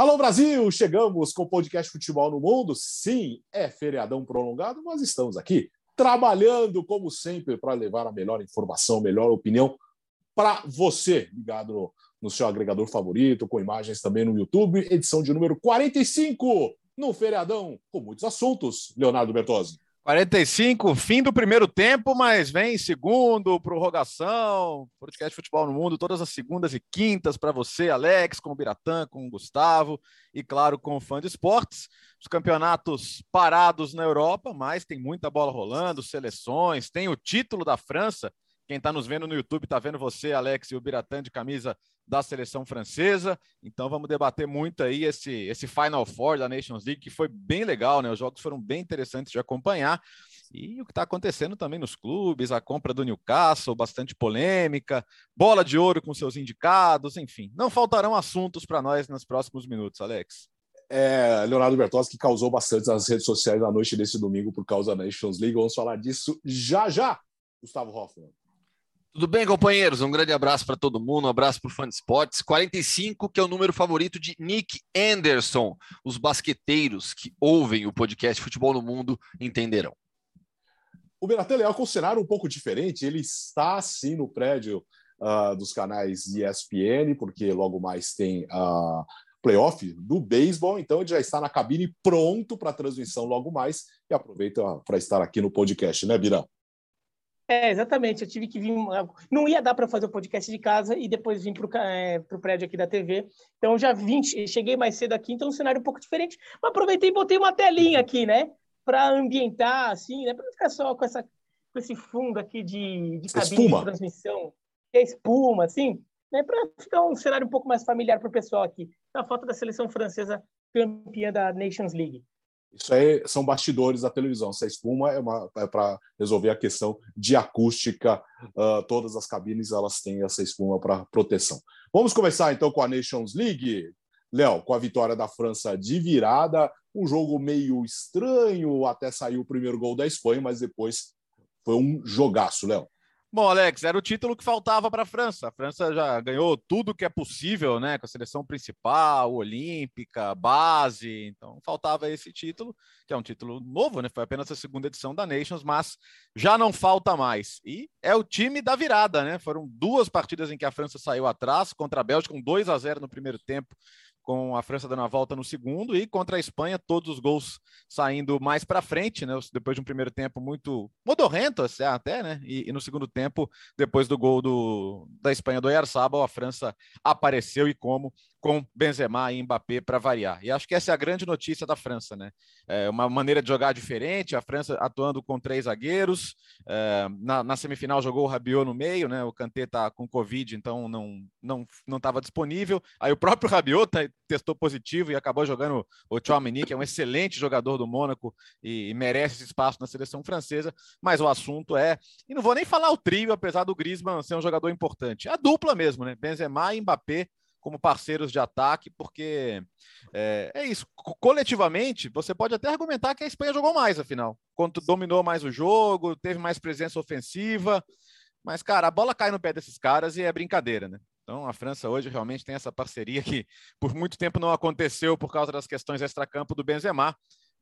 Alô Brasil, chegamos com o podcast Futebol no Mundo. Sim, é feriadão prolongado, mas estamos aqui trabalhando como sempre para levar a melhor informação, a melhor opinião para você, ligado no, no seu agregador favorito, com imagens também no YouTube, edição de número 45 no feriadão, com muitos assuntos. Leonardo Bertozzi. 45, fim do primeiro tempo, mas vem segundo, prorrogação, podcast Futebol no Mundo, todas as segundas e quintas para você, Alex, com o Biratã, com o Gustavo e, claro, com o fã de esportes. Os campeonatos parados na Europa, mas tem muita bola rolando, seleções, tem o título da França. Quem está nos vendo no YouTube está vendo você, Alex, e o Biratã de camisa da seleção francesa. Então vamos debater muito aí esse, esse Final Four da Nations League, que foi bem legal, né? Os jogos foram bem interessantes de acompanhar. E o que está acontecendo também nos clubes, a compra do Newcastle, bastante polêmica, bola de ouro com seus indicados, enfim. Não faltarão assuntos para nós nos próximos minutos, Alex. É, Leonardo Bertozzi, que causou bastante nas redes sociais na noite desse domingo por causa da Nations League. Vamos falar disso já já, Gustavo Hoffman. Tudo bem, companheiros? Um grande abraço para todo mundo, um abraço para o Fã de Esportes. 45, que é o número favorito de Nick Anderson. Os basqueteiros que ouvem o podcast Futebol no Mundo entenderão. O Beratan Leal com um cenário um pouco diferente. Ele está, sim, no prédio uh, dos canais ESPN, porque logo mais tem a uh, playoff do beisebol, então ele já está na cabine pronto para a transmissão logo mais e aproveita para estar aqui no podcast, né, Birão? É, exatamente. Eu tive que vir. Não ia dar para fazer o podcast de casa e depois vim para o é, prédio aqui da TV. Então já vim, cheguei mais cedo aqui, então um cenário um pouco diferente. Mas aproveitei e botei uma telinha aqui, né? Para ambientar, assim, né? Para não ficar só com, essa, com esse fundo aqui de, de cabine espuma. de transmissão, que é espuma, assim, né? Para ficar um cenário um pouco mais familiar para o pessoal aqui. A foto da seleção francesa campeã da Nations League. Isso aí são bastidores da televisão. Essa espuma é, é para resolver a questão de acústica. Uh, todas as cabines elas têm essa espuma para proteção. Vamos começar então com a Nations League. Léo, com a vitória da França de virada, um jogo meio estranho, até saiu o primeiro gol da Espanha, mas depois foi um jogaço, Léo. Bom, Alex, era o título que faltava para a França. A França já ganhou tudo que é possível, né? Com a seleção principal, olímpica, base. Então, faltava esse título, que é um título novo, né? Foi apenas a segunda edição da Nations, mas já não falta mais. E é o time da virada, né? Foram duas partidas em que a França saiu atrás, contra a Bélgica, com 2 a 0 no primeiro tempo com a França dando a volta no segundo e contra a Espanha todos os gols saindo mais para frente, né? Depois de um primeiro tempo muito modorrento até, né? E, e, no segundo tempo, depois do gol do, da Espanha do Oyarzabal, a França apareceu e como com Benzema e Mbappé para variar. E acho que essa é a grande notícia da França, né? É uma maneira de jogar diferente, a França atuando com três zagueiros. É, na, na, semifinal jogou o Rabiot no meio, né? O Kanté tá com Covid, então não não não estava disponível. Aí o próprio Rabiot tá, testou positivo e acabou jogando o Chouameni, que é um excelente jogador do Mônaco e, e merece esse espaço na seleção francesa. Mas o assunto é, e não vou nem falar o trio, apesar do Griezmann ser um jogador importante, a dupla mesmo, né? Benzema e Mbappé como parceiros de ataque, porque é, é, isso. Coletivamente, você pode até argumentar que a Espanha jogou mais, afinal. Quando dominou mais o jogo, teve mais presença ofensiva. Mas, cara, a bola cai no pé desses caras e é brincadeira, né? Então, a França hoje realmente tem essa parceria que por muito tempo não aconteceu por causa das questões extracampo do Benzema.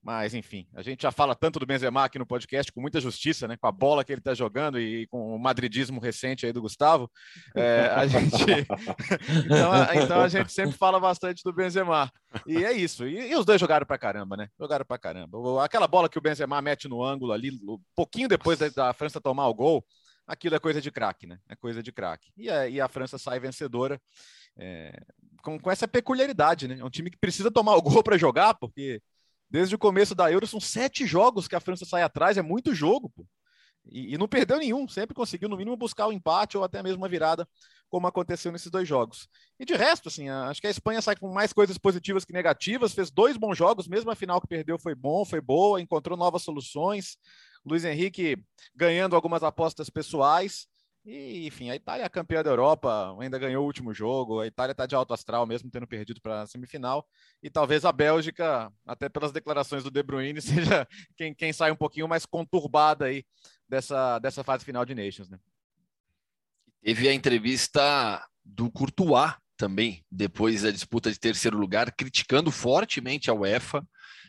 Mas, enfim, a gente já fala tanto do Benzema aqui no podcast com muita justiça, né? Com a bola que ele está jogando e com o madridismo recente aí do Gustavo. É, a gente... então, a, então, a gente sempre fala bastante do Benzema. E é isso. E, e os dois jogaram para caramba, né? Jogaram para caramba. Aquela bola que o Benzema mete no ângulo ali, um pouquinho depois da, da França tomar o gol, aquilo é coisa de craque, né? É coisa de craque. E, a, e a França sai vencedora. É, com, com essa peculiaridade, né? É um time que precisa tomar o gol para jogar, porque Desde o começo da Euro, são sete jogos que a França sai atrás, é muito jogo, pô. E, e, não perdeu nenhum, sempre conseguiu, no mínimo, buscar o um empate ou até mesmo uma virada, como aconteceu nesses dois jogos. E de resto, assim, acho que a Espanha sai com mais coisas positivas que negativas, fez dois bons jogos, mesmo a final que perdeu foi bom, foi boa, encontrou novas soluções. Luiz Henrique ganhando algumas apostas pessoais. E, enfim, a Itália é campeã da Europa, ainda ganhou o último jogo. A Itália está de alto astral, mesmo tendo perdido para a semifinal. E talvez a Bélgica, até pelas declarações do De Bruyne, seja quem, quem sai um pouquinho mais conturbada aí dessa, dessa fase final de Nations, né? Teve a entrevista do Courtois também, depois da disputa de terceiro lugar, criticando fortemente a UEFA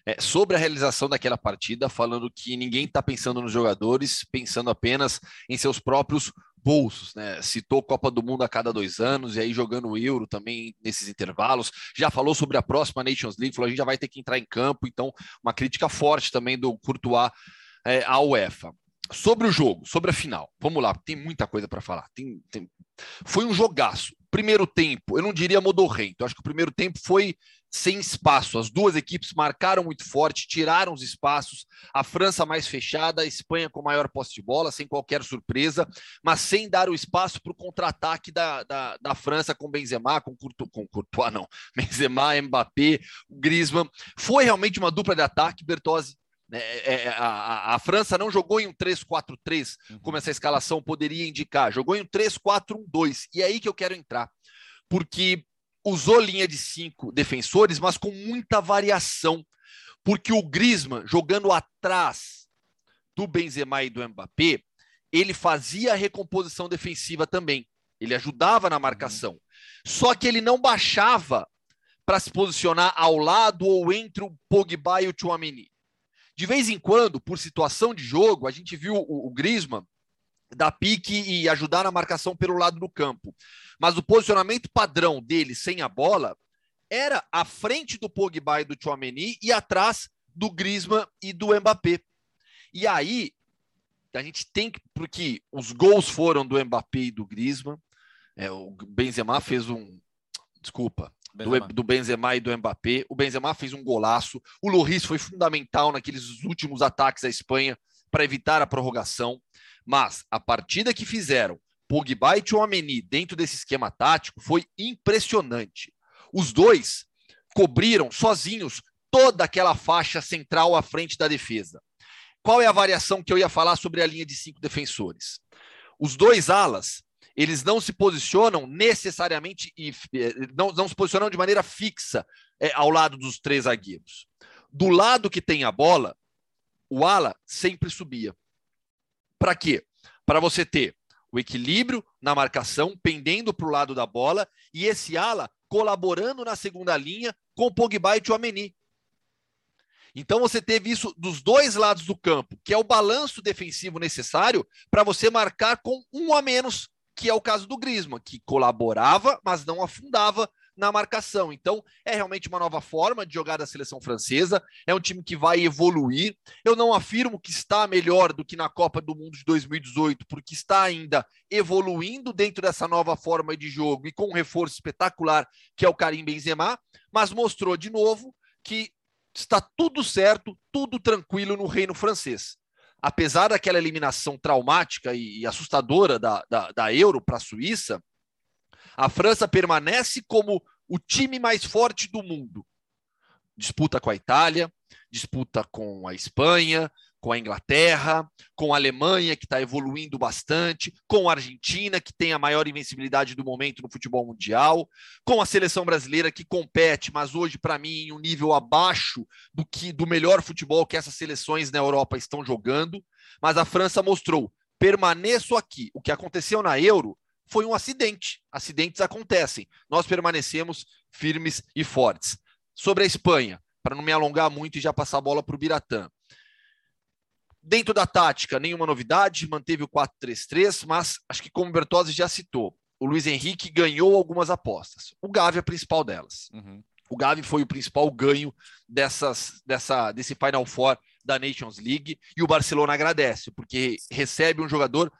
é, sobre a realização daquela partida, falando que ninguém está pensando nos jogadores, pensando apenas em seus próprios bolsos, né? Citou Copa do Mundo a cada dois anos e aí jogando o Euro também nesses intervalos. Já falou sobre a próxima Nations League, falou a gente já vai ter que entrar em campo, então uma crítica forte também do Courtois é, à UEFA. Sobre o jogo, sobre a final, vamos lá, tem muita coisa para falar. Tem, tem... Foi um jogaço. Primeiro tempo, eu não diria modorrento, eu acho que o primeiro tempo foi sem espaço. As duas equipes marcaram muito forte, tiraram os espaços. A França mais fechada, a Espanha com maior posse de bola, sem qualquer surpresa, mas sem dar o espaço para o contra-ataque da, da, da, França com Benzema, com, Courtois, com Courtois, não, Benzema, Mbappé, Griezmann. Foi realmente uma dupla de ataque, Bertozzi. É, é, é a, a, França não jogou em um 3-4-3, uhum. como essa escalação poderia indicar, jogou em um 3-4-1-2. E é aí que eu quero entrar, porque usou linha de cinco defensores, mas com muita variação, porque o Griezmann jogando atrás do Benzema e do Mbappé, ele fazia a recomposição defensiva também. Ele ajudava na marcação. Só que ele não baixava para se posicionar ao lado ou entre o Pogba e o Chouameni. De vez em quando, por situação de jogo, a gente viu o, o Griezmann dar pique e ajudar na marcação pelo lado do campo. Mas o posicionamento padrão dele sem a bola era à frente do Pogba e do Chouameni e atrás do Griezmann e do Mbappé. E aí a gente tem que porque os gols foram do Mbappé e do Griezmann. É, o Benzema fez um desculpa, Benzema. Do, do, Benzema e do Mbappé. O Benzema fez um golaço. O Loris foi fundamental naqueles últimos ataques à Espanha para evitar a prorrogação. Mas a partida que fizeram Pogba e Chouameni dentro desse esquema tático foi impressionante. Os dois cobriram sozinhos toda aquela faixa central à frente da defesa. Qual é a variação que eu ia falar sobre a linha de cinco defensores? Os dois alas, eles não se posicionam necessariamente eh, não, não se posicionam de maneira fixa é, ao lado dos três zagueiros. Do lado que tem a bola, o ala sempre subia. Para quê? Para você ter o equilíbrio na marcação, pendendo para o lado da bola, e esse ala colaborando na segunda linha com Pogba e Chouameni. Então você teve isso dos dois lados do campo, que é o balanço defensivo necessário para você marcar com um a menos, que é o caso do Griezmann, que colaborava, mas não afundava na marcação. Então, é realmente uma nova forma de jogar da seleção francesa. É um time que vai evoluir. Eu não afirmo que está melhor do que na Copa do Mundo de 2018, porque está ainda evoluindo dentro dessa nova forma de jogo e com um reforço espetacular que é o Karim Benzema, mas mostrou de novo que está tudo certo, tudo tranquilo no reino francês. Apesar daquela eliminação traumática e assustadora da, da, da Euro para a Suíça, a França permanece como o time mais forte do mundo. Disputa com a Itália, disputa com a Espanha, com a Inglaterra, com a Alemanha, que está evoluindo bastante, com a Argentina, que tem a maior invencibilidade do momento no futebol mundial, com a seleção brasileira que compete, mas hoje, para mim, em um nível abaixo do que do melhor futebol que essas seleções na Europa estão jogando. Mas a França mostrou: permaneço aqui. O que aconteceu na Euro foi um acidente. Acidentes acontecem. Nós permanecemos firmes e fortes. Sobre a Espanha, para não me alongar muito e já passar a bola para o Biratã. Dentro da tática, nenhuma novidade, manteve o 4-3-3, mas acho que como o Bertozzi já citou, o Luiz Henrique ganhou algumas apostas. O Gavi é a principal delas. Uhum. O Gavi foi o principal ganho dessas, dessa, desse Final Four da Nations League e o Barcelona agradece, porque recebe um jogador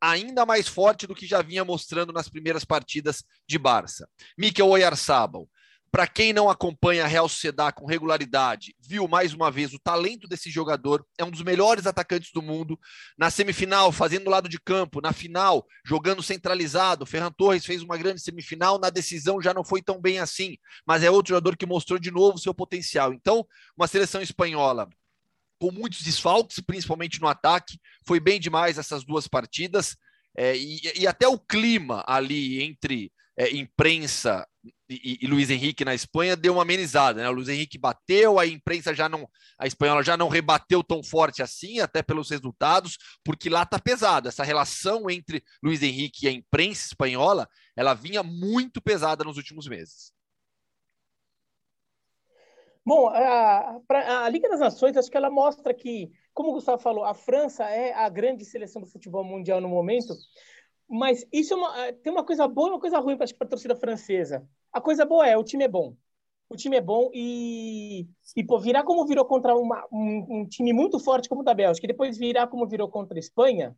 ainda mais forte do que já vinha mostrando nas primeiras partidas de Barça. Mikel Oyarzabal, para quem não acompanha a Real Sociedad com regularidade, viu mais uma vez o talento desse jogador, é um dos melhores atacantes do mundo. Na semifinal, fazendo lado de campo, na final, jogando centralizado. Ferran Torres fez uma grande semifinal, na decisão já não foi tão bem assim, mas é outro jogador que mostrou de novo seu potencial. Então, uma seleção espanhola com muitos desfalques, principalmente no ataque. Foi bem demais essas duas partidas. É, e, e, até o clima ali entre é, imprensa e, e, Luiz Henrique na Espanha deu uma amenizada, né? O Luiz Henrique bateu, a imprensa já não, a espanhola já não rebateu tão forte assim, até pelos resultados, porque lá tá pesado. Essa relação entre Luiz Henrique e a imprensa espanhola, ela vinha muito pesada nos últimos meses. Bom, a, a, Liga das Nações, acho que ela mostra que, como o Gustavo falou, a França é a grande seleção do futebol mundial no momento, mas isso é uma, é, tem uma coisa boa e uma coisa ruim para a torcida francesa. A coisa boa é, o time é bom. O time é bom e, e pô, virar como virou contra uma, um, um, time muito forte como o da Bélgica, e depois virar como virou contra a Espanha,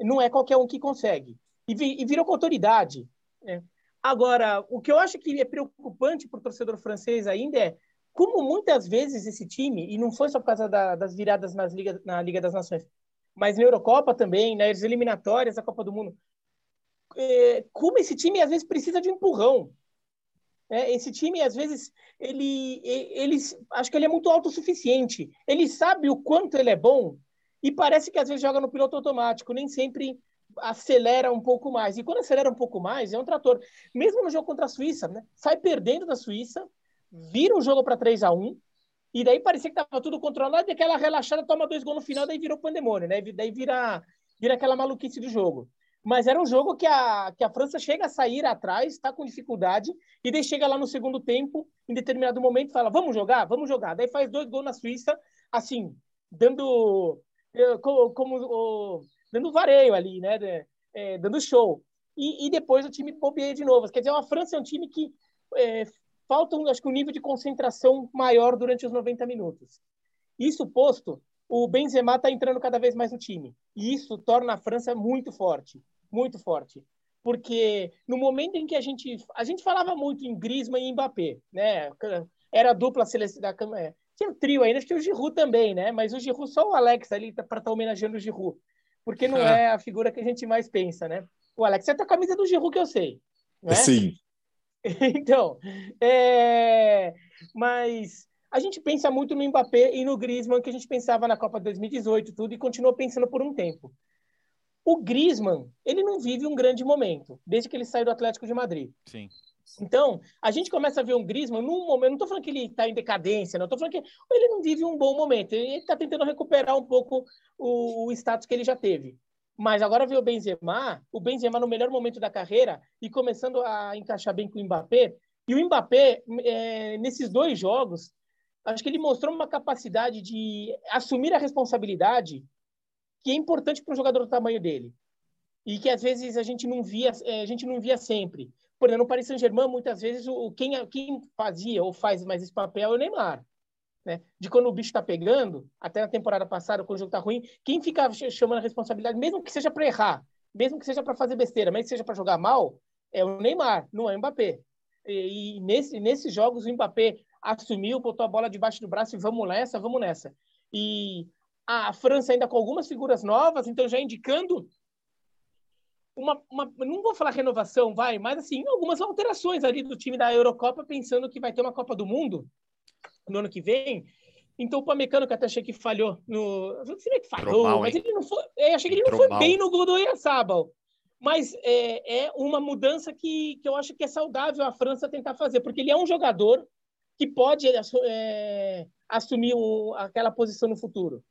não é qualquer um que consegue. E, vi, e virou com autoridade. Né? Agora, o que eu acho que é preocupante para o torcedor francês ainda é como muitas vezes esse time, e não foi só por causa da, das viradas nas Liga, na Liga das Nações, mas na Eurocopa também, nas eliminatórias da Copa do Mundo, é, como esse time às vezes precisa de um empurrão. É, esse time, às vezes, ele, ele, acho que ele é muito autossuficiente. Ele sabe o quanto ele é bom e parece que às vezes joga no piloto automático, nem sempre acelera um pouco mais. E quando acelera um pouco mais, é um trator. Mesmo no jogo contra a Suíça, né? sai perdendo da Suíça, vira o jogo para 3 a 1 e daí parecia que estava tudo controlado, e aquela relaxada toma dois gols no final, daí virou pandemônio, né? Daí vira, vira aquela maluquice do jogo. Mas era um jogo que a, que a França chega a sair atrás, está com dificuldade, e daí chega lá no segundo tempo, em determinado momento, fala: vamos jogar, vamos jogar. Daí faz dois gols na Suíça, assim, dando eh, como, como dando vareio ali, né? É, dando show. E, e, depois o time bobeia de novo. Quer dizer, a França é um time que é, falta, acho que, um nível de concentração maior durante os 90 minutos. Isso posto, o Benzema está entrando cada vez mais no time. E isso torna a França muito forte, muito forte. Porque no momento em que a gente... A gente falava muito em Griezmann e Mbappé, né? Era a dupla seleção da... É, tinha um trio ainda, acho que o Giroud também, né? Mas o Giroud, só o Alex ali para estar tá homenageando o Giroud. Porque não é a figura que a gente mais pensa, né? O Alex é a camisa do Giroud que eu sei. Né? Sim. então, é... mas a gente pensa muito no Mbappé e no Griezmann, que a gente pensava na Copa 2018 tudo, e continua pensando por um tempo. O Griezmann, ele não vive um grande momento, desde que ele saiu do Atlético de Madrid. Sim. Então, a gente começa a ver um Griezmann num momento, não estou falando que ele está em decadência, não estou falando que ele não vive um bom momento, ele está tentando recuperar um pouco o, o status que ele já teve. Mas agora vê o Benzema, o Benzema no melhor momento da carreira e começando a encaixar bem com o Mbappé. E o Mbappé, é, nesses dois jogos, acho que ele mostrou uma capacidade de assumir a responsabilidade que é importante para um jogador do tamanho dele. E que às vezes a gente não via, é, a gente não via sempre. Por exemplo, no Paris Saint-Germain, muitas vezes, o, quem, quem fazia ou faz mais esse papel é o Neymar. Né? De quando o bicho está pegando, até na temporada passada, quando o jogo está ruim, quem fica chamando a responsabilidade, mesmo que seja para errar, mesmo que seja para fazer besteira, mesmo que seja para jogar mal, é o Neymar, não é o Mbappé. E, e nesse, nesses jogos, o Mbappé assumiu, botou a bola debaixo do braço e vamos nessa, vamos nessa. E a França ainda com algumas figuras novas, então já indicando uma, uma, não vou falar renovação, vai, mas assim, algumas alterações ali do time da Eurocopa, pensando que vai ter uma Copa do Mundo no ano que vem. Então, o Pamecano, que até achei que falhou no. Não sei que falhou, mal, mas ele não foi. Eu achei que ele não foi mal. bem no gol do Oyarzabal. Mas é, é, uma mudança que, que eu acho que é saudável a França tentar fazer, porque ele é um jogador que pode é, assumir o, aquela posição no futuro.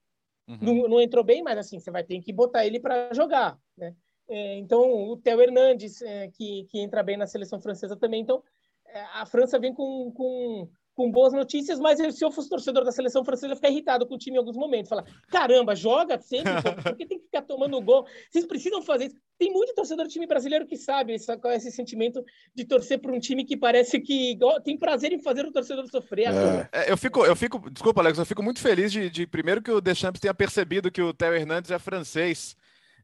Uhum. Não, não, entrou bem, mas assim, você vai ter que botar ele para jogar. Né? É, então, o Theo Hernandes, é, que, que entra bem na seleção francesa também. Então, é, a França vem com, com com boas notícias, mas se eu fosse torcedor da seleção francesa, eu ia ficar irritado com o time em alguns momentos. Falar, caramba, joga sempre, por que tem que ficar tomando gol? Vocês precisam fazer isso. Tem muito torcedor do time brasileiro que sabe esse, esse sentimento de torcer por um time que parece que tem prazer em fazer o torcedor sofrer. É. É, eu, fico, eu fico, desculpa, Alex, eu fico muito feliz de, de primeiro que o Deschamps tenha percebido que o Theo Hernandes é francês.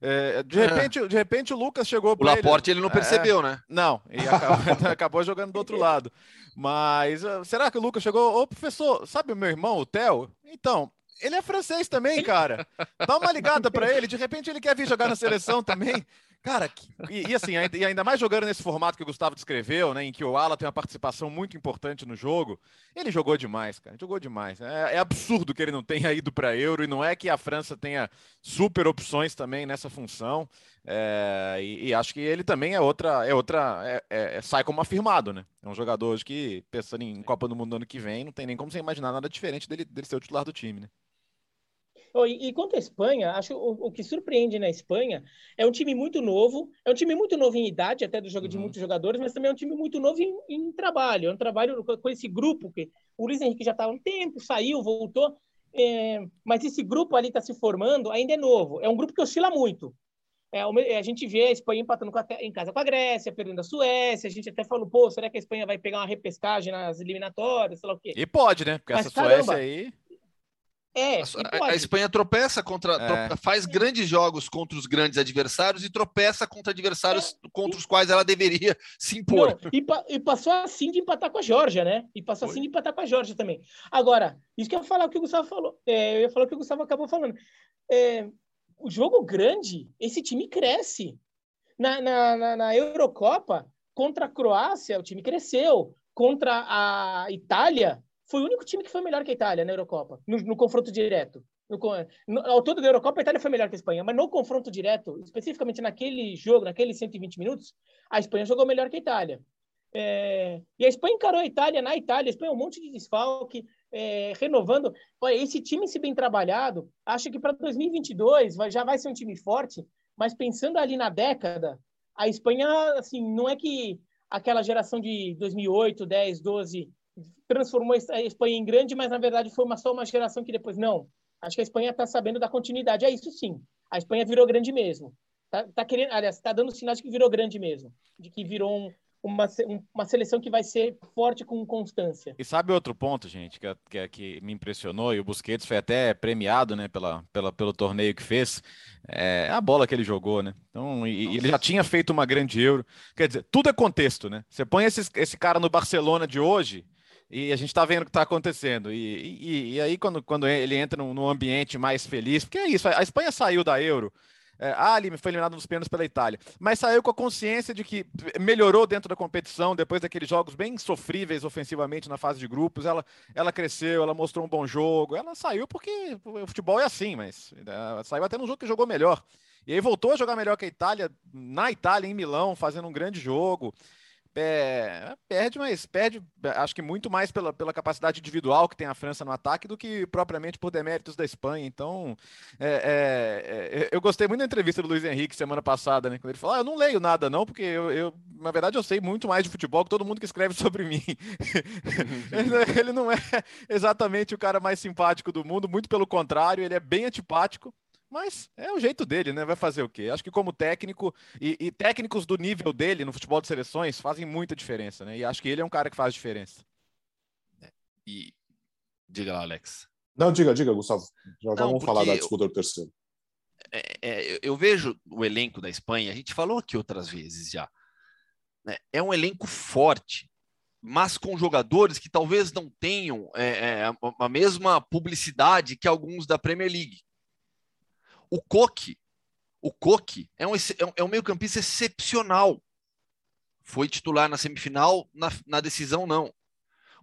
É, de, é. repente, de repente o Lucas chegou para O Laporte ele, ele não percebeu, é, né? Não, e acabou, acabou, jogando do outro lado. Mas uh, será que o Lucas chegou? Ô, professor, sabe o meu irmão, o Theo? Então, ele é francês também, cara. Dá uma ligada para ele. De repente ele quer vir jogar na seleção também. Cara, e, e, assim, e ainda mais jogando nesse formato que o Gustavo descreveu, né, em que o Ala tem uma participação muito importante no jogo, ele jogou demais, cara, jogou demais. É, é absurdo que ele não tenha ido para Euro e não é que a França tenha super opções também nessa função. É, e, e, acho que ele também é outra, é outra, é, é, é sai como afirmado, né? É um jogador hoje que pensando em Copa do Mundo ano que vem, não tem nem como você imaginar nada diferente dele, dele ser o titular do time, né? Oh, e, e, quanto à Espanha, acho o, o, que surpreende na Espanha é um time muito novo, é um time muito novo em idade, até do jogo uhum. de muitos jogadores, mas também é um time muito novo em, em trabalho. É um trabalho com, com esse grupo que o Luiz Henrique já está há um tempo, saiu, voltou, é, mas esse grupo ali está se formando, ainda é novo. É um grupo que oscila muito. É, a gente vê a Espanha empatando a, em casa com a Grécia, perdendo a Suécia. A gente até falou, pô, será que a Espanha vai pegar uma repescagem nas eliminatórias? Sei lá o quê. E pode, né? Porque Mas, essa caramba, Suécia aí. É, a, a, Espanha tropeça contra, é. faz grandes jogos contra os grandes adversários e tropeça contra adversários é. contra os quais ela deveria se impor. Não, e, pa, e, passou assim de empatar com a Georgia, né? E passou Foi. assim de empatar com a Georgia também. Agora, isso que eu ia falar o que o Gustavo falou. É, eu ia falar o que o Gustavo acabou falando. É, o jogo grande, esse time cresce. Na, na, na, na Eurocopa, contra a Croácia, o time cresceu. Contra a Itália, foi o único time que foi melhor que a Itália na Eurocopa, no, no confronto direto. No, no, ao todo da Eurocopa, a Itália foi melhor que a Espanha, mas no confronto direto, especificamente naquele jogo, naqueles 120 minutos, a Espanha jogou melhor que a Itália. É, e a Espanha encarou a Itália na Itália, a Espanha um monte de desfalque, é, renovando. Olha, esse time, se bem trabalhado, acho que para 2022 vai, já vai ser um time forte, mas pensando ali na década, a Espanha, assim, não é que aquela geração de 2008, 10, 12 transformou a Espanha em grande, mas na verdade foi uma, só uma geração que depois não. Acho que a Espanha está sabendo da continuidade. É isso sim. A Espanha virou grande mesmo. Tá, tá querendo, aliás, está dando sinais de que virou grande mesmo, de que virou um, uma, uma seleção que vai ser forte com constância. E sabe outro ponto, gente, que, que, que me impressionou, e o Busquets foi até premiado né, pela, pela, pelo torneio que fez, é a bola que ele jogou, né? Então, e, ele já tinha feito uma grande Euro. Quer dizer, tudo é contexto, né? Você põe esse, esse cara no Barcelona de hoje, e a gente está vendo o que está acontecendo. E, e, e, aí, quando, quando ele entra num, num, ambiente mais feliz, porque é isso, a Espanha saiu da Euro. É, ah, foi eliminado nos pênaltis pela Itália, mas saiu com a consciência de que melhorou dentro da competição depois daqueles jogos bem sofríveis ofensivamente na fase de grupos. Ela, ela cresceu, ela mostrou um bom jogo. Ela saiu porque o futebol é assim, mas é, saiu até no jogo que jogou melhor. E aí voltou a jogar melhor que a Itália, na Itália, em Milão, fazendo um grande jogo é, perde, mas perde, acho que muito mais pela, pela capacidade individual que tem a França no ataque do que propriamente por deméritos da Espanha. Então, é, é, é eu gostei muito da entrevista do Luiz Henrique semana passada, né? Quando ele falou: ah, Eu não leio nada, não, porque eu, eu, na verdade, eu sei muito mais de futebol que todo mundo que escreve sobre mim. ele não é exatamente o cara mais simpático do mundo, muito pelo contrário, ele é bem antipático. Mas é o jeito dele, né? Vai fazer o quê? Acho que como técnico, e, e, técnicos do nível dele no futebol de seleções fazem muita diferença, né? E acho que ele é um cara que faz diferença. É, e diga lá, Alex. Não, diga, diga, Gustavo. Já, já vamos falar da disputa do terceiro. É, é, eu vejo o elenco da Espanha, a gente falou aqui outras vezes já. Né? É um elenco forte, mas com jogadores que talvez não tenham é, é a mesma publicidade que alguns da Premier League. O Coque, o Coque é um, é um meio-campista excepcional. Foi titular na semifinal, na, na decisão não.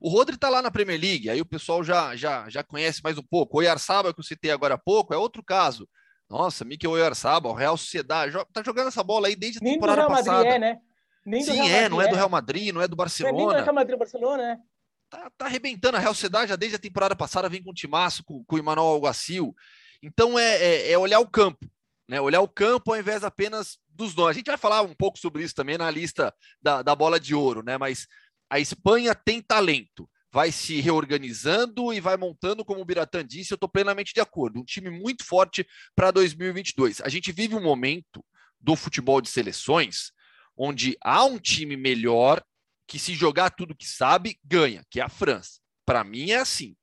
O Rodri está lá na Premier League, aí o pessoal já, já, já conhece mais um pouco. O Oyarzabal, que eu citei agora há pouco, é outro caso. Nossa, Mikel Oyarzabal, Real Sociedade, tá jogando essa bola aí desde a Nem temporada do Real passada. Madrid é, né? Nem Sim, é, Madrid, não é, do Real Madrid, não é do Barcelona. Não é nem do Real Madrid, Barcelona, né? Tá, tá arrebentando a Real Sociedade já desde a temporada passada, vem com o Timaço, com, com o Emmanuel Alguacil. Então é, é, é, olhar o campo, né? Olhar o campo ao invés apenas dos nomes. A gente vai falar um pouco sobre isso também na lista da, da bola de ouro, né? Mas a Espanha tem talento, vai se reorganizando e vai montando, como o Biratã disse, eu estou plenamente de acordo. Um time muito forte para 2022. A gente vive um momento do futebol de seleções onde há um time melhor que, se jogar tudo que sabe, ganha, que é a França. Para mim é assim.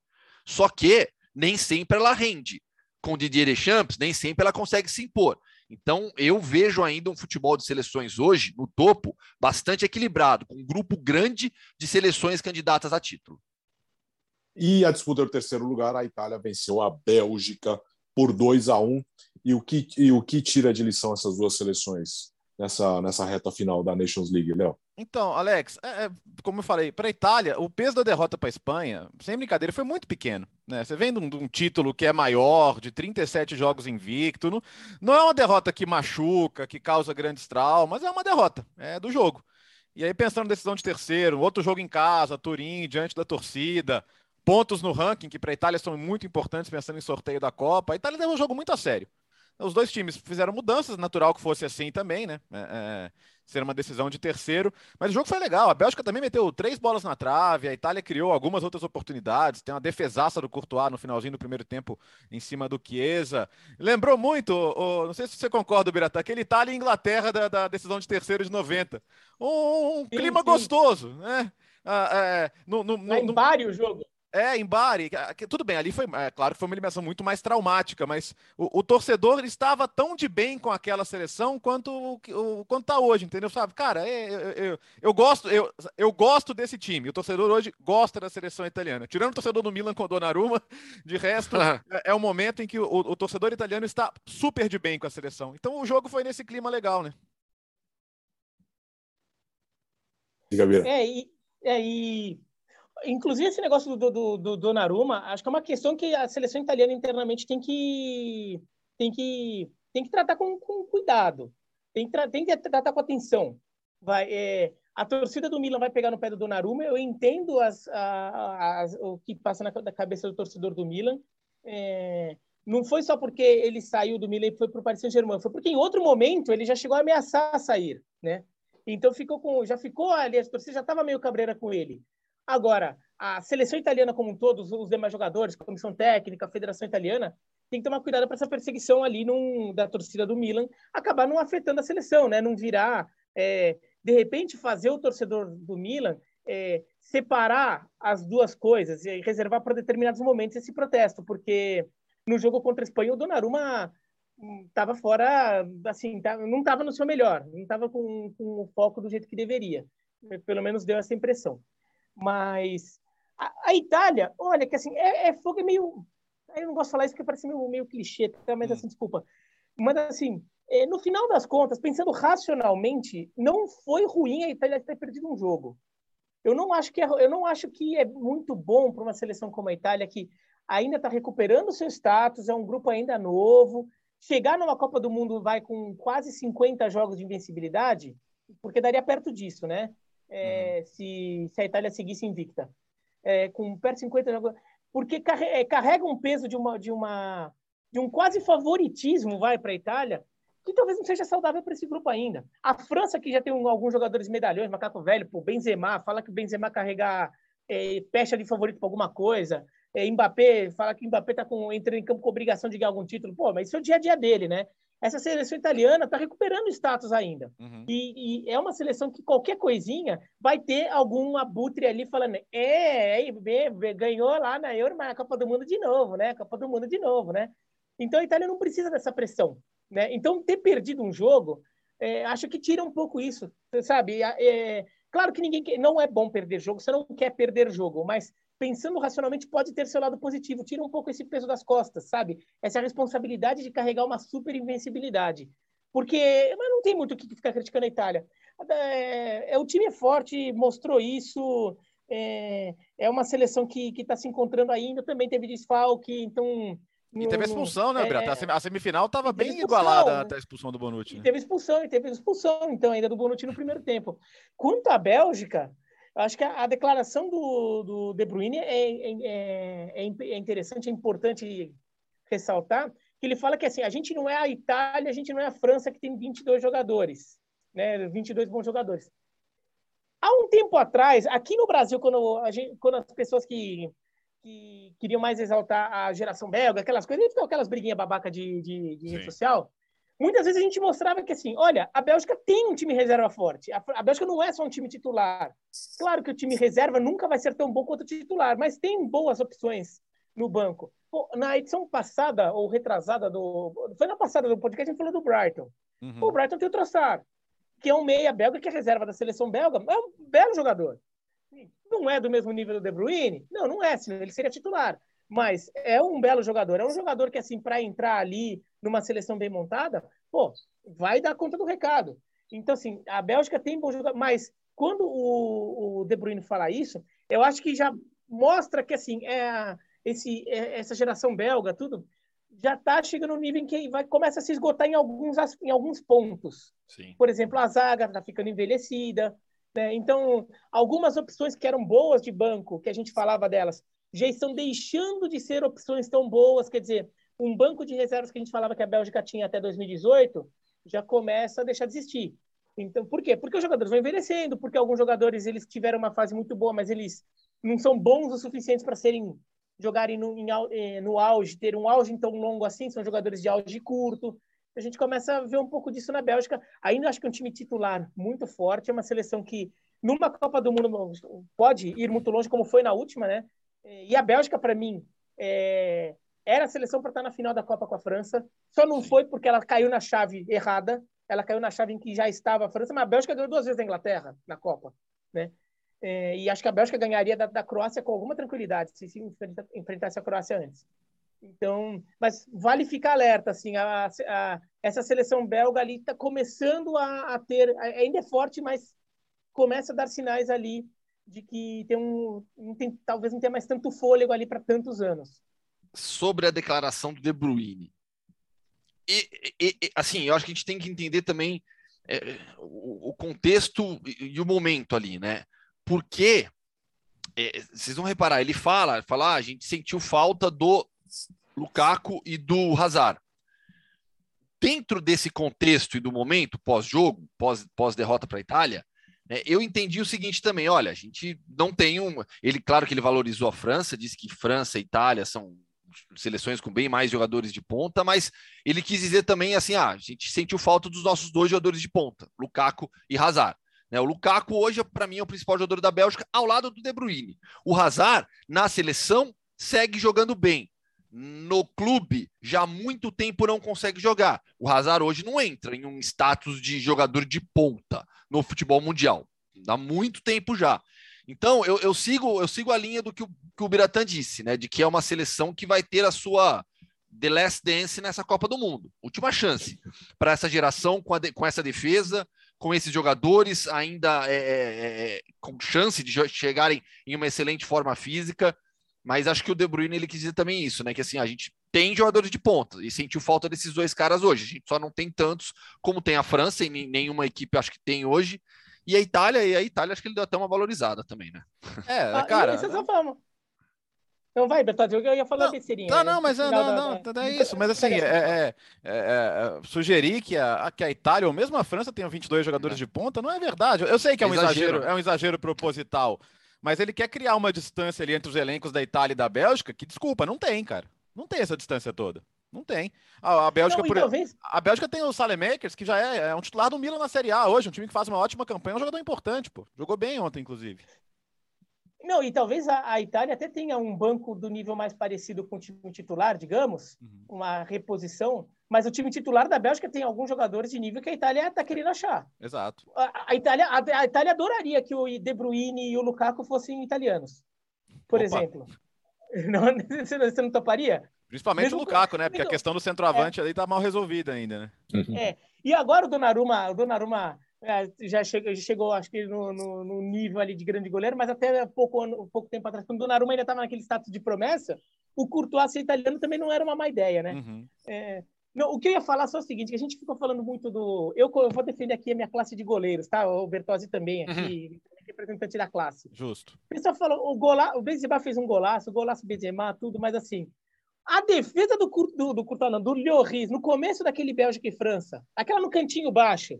Só que nem sempre ela rende com Didier Deschamps, nem sempre ela consegue se impor. Então, eu vejo ainda um futebol de seleções hoje, no topo, bastante equilibrado, com um grupo grande de seleções candidatas a título. E a disputa do terceiro lugar, a Itália venceu a Bélgica por 2 a 1 e o que, e o que tira de lição essas duas seleções, nessa, nessa reta final da Nations League, Léo? Então, Alex, é, é, como eu falei, para a Itália, o peso da derrota para a Espanha, sem brincadeira, foi muito pequeno. Né? Você vem de um, de um, título que é maior, de 37 jogos invicto, não, não é uma derrota que machuca, que causa grandes traumas, é uma derrota, é do jogo. E aí, pensando na decisão de terceiro, outro jogo em casa, Turim, diante da torcida, pontos no ranking, que para a Itália são muito importantes, pensando em sorteio da Copa, a Itália levou um jogo muito a sério. Os dois times fizeram mudanças, natural que fosse assim também, né? É, é, ser uma decisão de terceiro. Mas o jogo foi legal. A Bélgica também meteu três bolas na trave, a Itália criou algumas outras oportunidades. Tem uma defesaça do Courtois no finalzinho do primeiro tempo em cima do Chiesa. Lembrou muito, não sei se você concorda, Birata, aquele Itália e Inglaterra da, da, decisão de terceiro de 90. Um, um clima sim. gostoso, né? Ah, é, no, no, no, no... vários jogos. É, em Bari, tudo bem, ali foi, é, claro que foi uma eliminação muito mais traumática, mas o, o torcedor estava tão de bem com aquela seleção quanto o, quanto tá hoje, entendeu? Sabe, cara, é, eu, eu, eu, gosto, eu, eu gosto desse time. O torcedor hoje gosta da seleção italiana. Tirando o torcedor do Milan com o Donnarumma, de resto, é, é o momento em que o, o torcedor italiano está super de bem com a seleção. Então o jogo foi nesse clima legal, né? Diga, É, e, é, e Inclusive, esse negócio do, do, do Donnarumma, acho que é uma questão que a seleção italiana internamente tem que, tem que, tem que tratar com, com cuidado, tem que, tem que tratar com atenção. Vai, é, a torcida do Milan vai pegar no pé do Donnarumma, eu entendo as, as, o que passa na, na, cabeça do torcedor do Milan. É, não foi só porque ele saiu do Milan e foi para o Paris Saint-Germain, foi porque em outro momento ele já chegou a ameaçar sair, né? Então ficou com, já ficou ali, a torcida já estava meio cabreira com ele. Agora, a seleção italiana como um os demais jogadores, comissão técnica, federação italiana, tem que tomar cuidado para essa perseguição ali num, da torcida do Milan acabar não afetando a seleção, né? Não virar, é, de repente, fazer o torcedor do Milan é, separar as duas coisas e reservar para determinados momentos esse protesto, porque no jogo contra a Espanha o Donnarumma estava hum, fora, assim, tá, não estava no seu melhor, não estava com, com o foco do jeito que deveria. Pelo menos deu essa impressão. Mas a, a Itália, olha, que assim, é, é fogo é meio. Eu não gosto de falar isso porque parece meio, meio clichê, tá? mas hum. assim, desculpa. Mas assim, é, no final das contas, pensando racionalmente, não foi ruim a Itália ter perdido um jogo. Eu não acho que é, eu não acho que é muito bom para uma seleção como a Itália que ainda está recuperando seu status, é um grupo ainda novo. Chegar numa Copa do Mundo vai com quase 50 jogos de invencibilidade, porque daria perto disso, né? É, uhum. se, se a Itália seguisse invicta. É, com perto de 50 jogos. Porque é, carrega um peso de, uma, de, uma, de um quase favoritismo, vai, para a Itália, que talvez não seja saudável para esse grupo ainda. A França, que já tem um, alguns jogadores medalhões, Macaco Velho, o Benzema, fala que o Benzema carrega é, pecha de favorito para alguma coisa. É, Mbappé, fala que o Mbappé está entrando em campo com obrigação de ganhar algum título. Pô, mas isso é o dia a dia dele, né? Essa seleção italiana está recuperando status ainda. Uhum. E, e, é uma seleção que qualquer coisinha vai ter algum abutre ali falando: é, é, ganhou lá na Euro, mas a Copa do Mundo de novo, né? Copa do Mundo de novo, né? Então a Itália não precisa dessa pressão, né? Então ter perdido um jogo, é, acho que tira um pouco isso, sabe? É, claro que ninguém quer, não é bom perder jogo, você não quer perder jogo, mas pensando racionalmente, pode ter seu lado positivo. Tira um pouco esse peso das costas, sabe? Essa responsabilidade de carregar uma super invencibilidade. Porque, mas não tem muito o que ficar criticando a Itália. É, é, o time é forte, mostrou isso. É, é uma seleção que está se encontrando ainda. Também teve desfalque, então. E teve expulsão, né, Beto? É, a semifinal estava bem expulsão, igualada até a expulsão do Bonucci. Né? Teve expulsão, e teve expulsão, então, ainda do Bonucci no primeiro tempo. Quanto à Bélgica, eu acho que a, a declaração do, do De Bruyne é, é, é, é, interessante, é importante ressaltar, que ele fala que assim, a gente não é a Itália, a gente não é a França que tem 22 jogadores, né, 22 bons jogadores. Há um tempo atrás, aqui no Brasil, quando, a gente, quando as pessoas que, que queriam mais exaltar a geração belga, aquelas coisas, aquelas briguinhas babaca de, de, de rede social, muitas vezes a gente mostrava que, assim, olha, a Bélgica tem um time reserva forte. A, a Bélgica não é só um time titular. Claro que o time reserva nunca vai ser tão bom quanto o titular, mas tem boas opções no banco. Pô, na edição passada, ou retrasada do... Foi na passada do podcast, a gente falou do Brighton. Uhum. o Brighton tem o Trossard, que é um meia belga, que é reserva da seleção belga. É um belo jogador. Não é do mesmo nível do De Bruyne? Não, não é, senão ele seria titular. Mas é um belo jogador. É um jogador que, assim, para entrar ali numa seleção bem montada, pô, vai dar conta do recado. Então, assim, a Bélgica tem bom jogador, mas quando o, o De Bruyne fala isso, eu acho que já mostra que, assim, é, esse, é, essa geração belga, tudo, já está chegando no nível em que vai começa a se esgotar em alguns, em alguns pontos. Sim. Por exemplo, a zaga está ficando envelhecida. Né? Então, algumas opções que eram boas de banco, que a gente falava delas, já estão deixando de ser opções tão boas. Quer dizer, um banco de reservas que a gente falava que a Bélgica tinha até 2018 já começa a deixar de existir. Então, por quê? Porque os jogadores vão envelhecendo, porque alguns jogadores eles tiveram uma fase muito boa, mas eles não são bons o suficiente para serem jogarem no, em, eh, no auge, ter um auge tão longo assim, são jogadores de auge curto. A gente começa a ver um pouco disso na Bélgica. Ainda acho que é um time titular muito forte, é uma seleção que numa Copa do Mundo pode ir muito longe, como foi na última, né? E a Bélgica, para mim, é... era a seleção para estar na final da Copa com a França. Só não foi porque ela caiu na chave errada. Ela caiu na chave em que já estava a França, mas a Bélgica ganhou duas vezes a Inglaterra na Copa, né? É, e acho que a Bélgica ganharia da, da Croácia com alguma tranquilidade se, se enfrentasse a Croácia antes. Então, mas vale ficar alerta, assim, a, a, essa seleção belga ali está começando a, a, ter, ainda é forte, mas começa a dar sinais ali de que tem um, não tem, talvez não tenha mais tanto fôlego ali para tantos anos. Sobre a declaração do De Bruyne, e, e, e, assim, eu acho que a gente tem que entender também é, o, o, contexto e, o momento ali, né? Porque é, vocês vão reparar, ele fala, fala, ah, a gente sentiu falta do Lukaku e do Hazard. Dentro desse contexto e do momento pós-jogo, pós-derrota para a Itália, eu entendi o seguinte também: olha, a gente não tem um. Ele, claro que ele valorizou a França, disse que França e Itália são seleções com bem mais jogadores de ponta, mas ele quis dizer também assim: ah, a gente sentiu falta dos nossos dois jogadores de ponta, Lukaku e Hazard. Né, o Lukaku hoje, para mim, é o principal jogador da Bélgica, ao lado do De Bruyne. O Hazard, na seleção, segue jogando bem. No clube, já há muito tempo não consegue jogar. O Hazard hoje não entra em um status de jogador de ponta no futebol mundial. Há muito tempo já. Então, eu, eu, sigo eu sigo a linha do que o, que o Biratan disse, né? De que é uma seleção que vai ter a sua The Last Dance nessa Copa do Mundo. Última chance para essa geração com, de, com essa defesa, com esses jogadores ainda é, é, é, com chance de chegarem em uma excelente forma física. Mas acho que o De Bruyne ele quis dizer também isso, né? Que assim, a gente tem jogadores de ponta e sentiu falta desses dois caras hoje. A gente só não tem tantos como tem a França e nenhuma equipe acho que tem hoje. E a Itália, e a Itália acho que ele deu até uma valorizada também, né? É, ah, cara. Só fala. Não vai, Bertazzi, eu ia falar não, besteirinha. Tá, não, mas é, não, não, não, é isso. Mas assim, é, é, é, sugerir que a, que a Itália ou mesmo a França tenham 22 jogadores de ponta não é verdade. Eu sei que é um exagero, é um exagero proposital, mas ele quer criar uma distância ali entre os elencos da Itália e da Bélgica que, desculpa, não tem, cara. Não tem essa distância toda. Não tem. A, a Bélgica, não, por... talvez... a Bélgica tem o Salemakers, que já é, é, um titular do Milan na Série A hoje, um time que faz uma ótima campanha, um jogador importante, pô. Jogou bem ontem, inclusive. Não, e talvez a, a, Itália até tenha um banco do nível mais parecido com o time titular, digamos, uhum. uma reposição, mas o time titular da Bélgica tem alguns jogadores de nível que a Itália está querendo achar. Exato. A, a Itália, a, a, Itália adoraria que o De Bruyne e o Lukaku fossem italianos, por Opa. exemplo. Não, você, não, você não toparia? Principalmente Mesmo o Lukaku, né? Porque a questão do centroavante é. ali tá mal resolvida ainda, né? Uhum. É. E agora o Donnarumma, o Donnarumma é, já chegou, chegou, acho que no, no, no, nível ali de grande goleiro, mas até pouco, pouco tempo atrás, quando o Donnarumma ainda estava naquele status de promessa, o Courtois ser italiano também não era uma má ideia, né? Uhum. É, não, o que eu ia falar só é o seguinte, que a gente ficou falando muito do... Eu, eu vou defender aqui a minha classe de goleiros, tá? O Bertozzi também aqui, uhum. representante da classe. Justo. O pessoal falou, o, gola, o Benzema fez um golaço, o golaço Benzema, tudo, mas assim, a defesa do, do, do Courtois, do Lloris, no começo daquele Bélgica e França, aquela no cantinho baixo,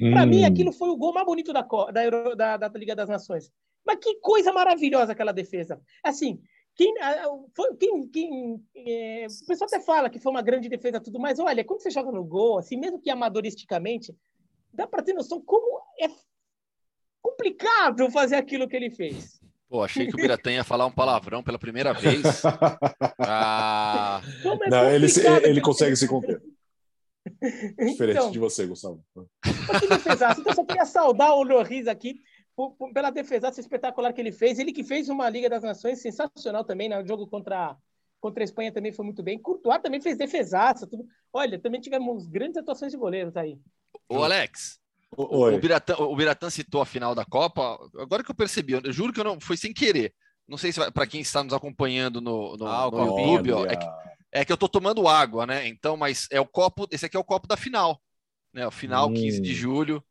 hum. para mim aquilo foi o gol mais bonito da, da, da, da Liga das Nações. Mas que coisa maravilhosa aquela defesa. Assim, quem, foi, quem, quem é, o pessoal até fala que foi uma grande defesa tudo mais. Olha, quando você joga no gol, assim, mesmo que amadoristicamente, dá para ter noção como é complicado fazer aquilo que ele fez. Pô, achei que o Biratã ia falar um palavrão pela primeira vez. ah... É Não, ele, ele consegue se conter. Diferente então, de você, Gustavo. Que defesaço. Então, só queria saudar o Loris aqui por, por, pela defesaça espetacular que ele fez. Ele que fez uma Liga das Nações sensacional também, né? O jogo contra, contra a Espanha também foi muito bem. Courtois também fez defesaça. Tudo. Olha, também tivemos grandes atuações de goleiros aí. Ô, Alex, O, o, Biratã, o Biratã citou a final da Copa. Agora que eu percebi, eu juro que eu não foi sem querer. Não sei se para quem está nos acompanhando no, no, ah, no YouTube, ó, é, que, é, que, eu estou tomando água, né? Então, mas é o copo. Esse aqui é o copo da final, né? O final hum. 15 de julho.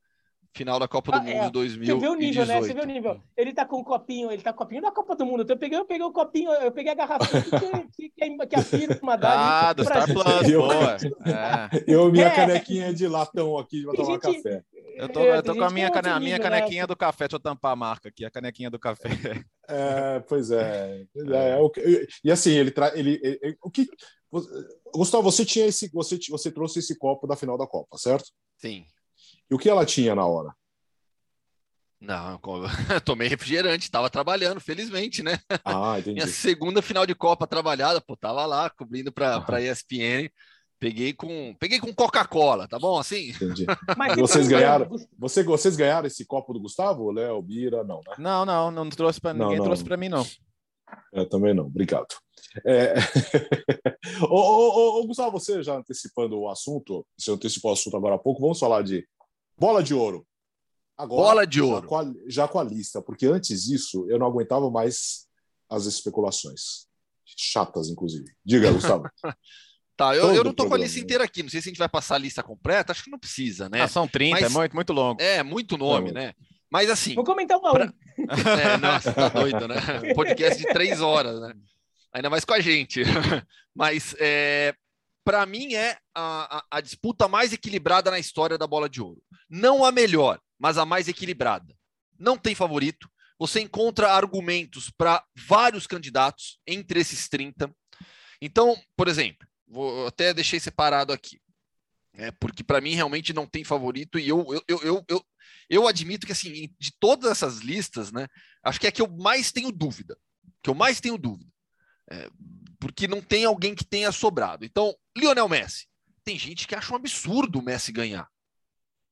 Final da Copa do ah, Mundo é. 2018. Você vê o nível, né? Você vê o nível. Ele tá com um copinho, ele tá com o copinho da Copa do Mundo. Então eu peguei, eu peguei o copinho, eu peguei a garrafinha que, que, que a firma dá. Ah, do Star Plus, boa. É. Eu, minha é. canequinha de latão aqui pra tomar gente, café. Eu tô, eu tô com a minha, cane, a minha né? canequinha né? do café, deixa eu tampar a marca aqui, a canequinha do café. É, pois é. é, é e assim, ele, traz ele, ele, o que Gustavo, você tinha esse, você, você trouxe esse copo da final da Copa, certo? Sim. E o que ela tinha na hora? Não, tomei refrigerante, estava trabalhando, felizmente, né? Ah, entendi. Minha segunda final de Copa trabalhada, pô, tava lá cobrindo para a ESPN. Peguei com, peguei com Coca-Cola, tá bom? Assim. Entendi. Mas vocês ganharam, você, vocês ganharam esse copo do Gustavo, Léo, Bira, não, né? Não, não, não trouxe para ninguém, não. trouxe para mim não. Eu também não, obrigado. É... ô, ô, ô, Gustavo, você já antecipando o assunto, você antecipou o assunto agora há pouco, vamos falar de bola de ouro. Agora, bola de ouro. Já com, a, já com a lista, porque antes disso eu não aguentava mais as especulações. Chatas, inclusive. Diga, Gustavo. Tá, eu, eu não tô com a lista inteira aqui. Não sei se a gente vai passar a lista completa. Acho que não precisa, né? Ah, são 30, Mas, é muito, muito longo. É, muito nome, é né? Mas assim. Vou comentar uma. Pra... é, nossa, tá doido, né? Podcast de três horas, né? Ainda mais com a gente. Mas é, para mim é a, a, a, disputa mais equilibrada na história da bola de ouro. Não a melhor, mas a mais equilibrada. Não tem favorito. Você encontra argumentos para vários candidatos entre esses 30. Então, por exemplo, Vou, até deixei separado aqui. É, porque para mim realmente não tem favorito e eu, eu, eu, eu, eu, admito que assim, de todas essas listas, né, acho que é que eu mais tenho dúvida. Que eu mais tenho dúvida. É, porque não tem alguém que tenha sobrado. Então, Lionel Messi. Tem gente que acha um absurdo o Messi ganhar.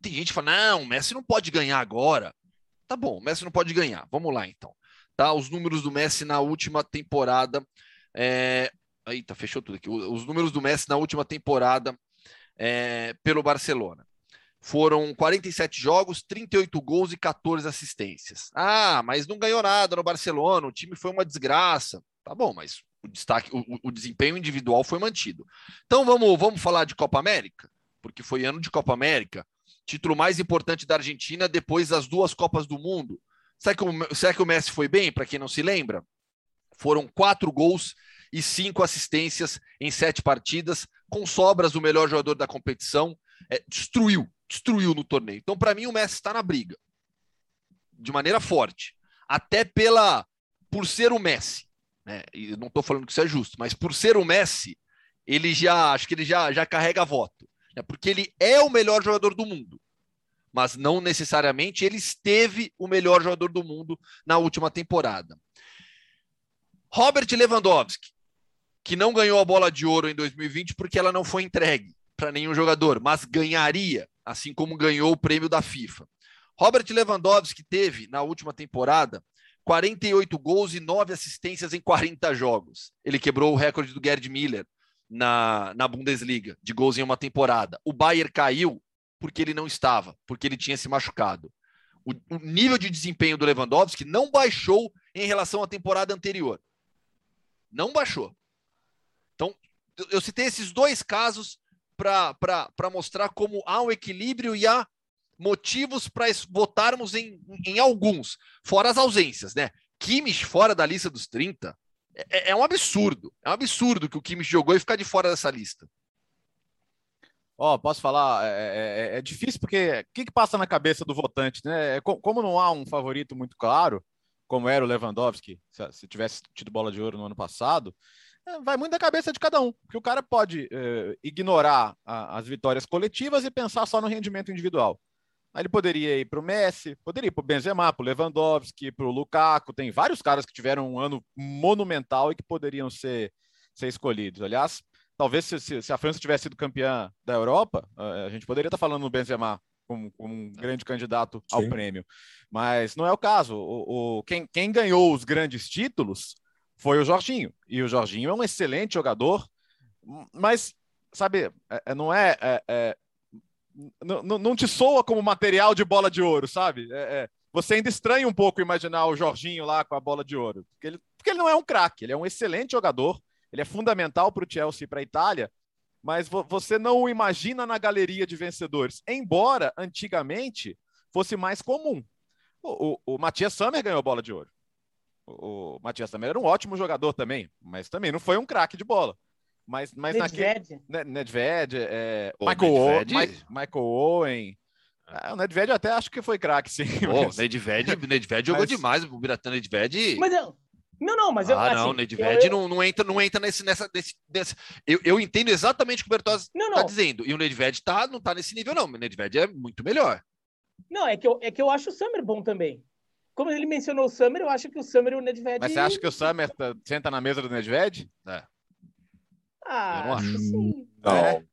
Tem gente que fala: não, o Messi não pode ganhar agora. Tá bom, o Messi não pode ganhar. Vamos lá então. Tá, os números do Messi na última temporada. É, Eita, fechou tudo aqui. Os números do Messi na última temporada é, pelo Barcelona. Foram 47 jogos, 38 gols e 14 assistências. Ah, mas não ganhou nada no Barcelona, o time foi uma desgraça. Tá bom, mas o destaque, o, o desempenho individual foi mantido. Então vamos, vamos falar de Copa América, porque foi ano de Copa América, título mais importante da Argentina depois das duas Copas do Mundo. Será que o, será que o Messi foi bem, para quem não se lembra? Foram quatro gols e cinco assistências em sete partidas, com sobras do melhor jogador da competição. É, destruiu, destruiu no torneio. Então, para mim, o Messi está na briga de maneira forte, até pela por ser o Messi. Né? E não estou falando que isso é justo, mas por ser o Messi, ele já acho que ele já, já carrega voto, né? porque ele é o melhor jogador do mundo mas não necessariamente ele esteve o melhor jogador do mundo na última temporada. Robert Lewandowski, que não ganhou a bola de ouro em 2020 porque ela não foi entregue para nenhum jogador, mas ganharia, assim como ganhou o prêmio da FIFA. Robert Lewandowski teve, na última temporada, 48 gols e 9 assistências em 40 jogos. Ele quebrou o recorde do Gerd Miller na, na Bundesliga, de gols em uma temporada. O Bayern caiu porque ele não estava, porque ele tinha se machucado. O, o nível de desempenho do Lewandowski não baixou em relação à temporada anterior. Não baixou. Então, eu citei esses dois casos para mostrar como há um equilíbrio e há motivos para votarmos em, em alguns, fora as ausências, né? Kimmich fora da lista dos 30 é, é um absurdo. É um absurdo que o Kimmich jogou e ficar de fora dessa lista. Ó, oh, posso falar? É, é, é, é difícil porque o que, que, passa na cabeça do votante, né? É como não há um favorito muito claro, como era o Lewandowski, se, se tivesse tido bola de ouro no ano passado, é, vai muito da cabeça de cada um, porque o cara pode é, ignorar a, as vitórias coletivas e pensar só no rendimento individual. Aí ele poderia ir para o Messi, poderia ir para o Benzema, para o Lewandowski, para o Lukaku. Tem vários caras que tiveram um ano monumental e que poderiam ser, ser escolhidos. Aliás, talvez se, se, se a França tivesse sido campeã da Europa, a gente poderia estar falando no Benzema como, como um grande candidato Sim. ao prêmio. Mas não é o caso. O, o, quem, quem ganhou os grandes títulos foi o Jorginho. E o Jorginho é um excelente jogador, mas, sabe, é, é não é, é, é não te soa como material de bola de ouro, sabe? É, é, você ainda estranha um pouco imaginar o Jorginho lá com a bola de ouro, porque ele, porque ele não é um craque, ele é um excelente jogador, ele é fundamental para o Chelsea e para a Itália, mas vo você não o imagina na galeria de vencedores, embora antigamente fosse mais comum. O, o, o Matias Sammer ganhou bola de ouro. O, o Matias Sammer era um ótimo jogador também, mas também não foi um craque de bola. Mas, mas Nedved. naquele. Nedved, é, Michael, Nedved... Owen, Michael Owen. Ah, o Nedved eu até acho que foi craque, sim. Pô, mas... Nedved, Nedved jogou mas... demais. O Biratã Nedved. Mas eu. Não, não, mas eu. Ah, não, assim, Nedved eu... não, não, entra, não entra nesse, nessa. Nesse, nesse... Eu, eu entendo exatamente o que o Bertozzi está dizendo. E o Nedved tá, não tá nesse nível, não. O Nedved é muito melhor. Não, é que eu, é que eu acho o Summer bom também. Como ele mencionou o Summer, eu acho que o Summer e o Nedved. Mas você acha que o Summer tá, senta na mesa do Nedved? É. Ah, eu não acho. Sim. Não. É.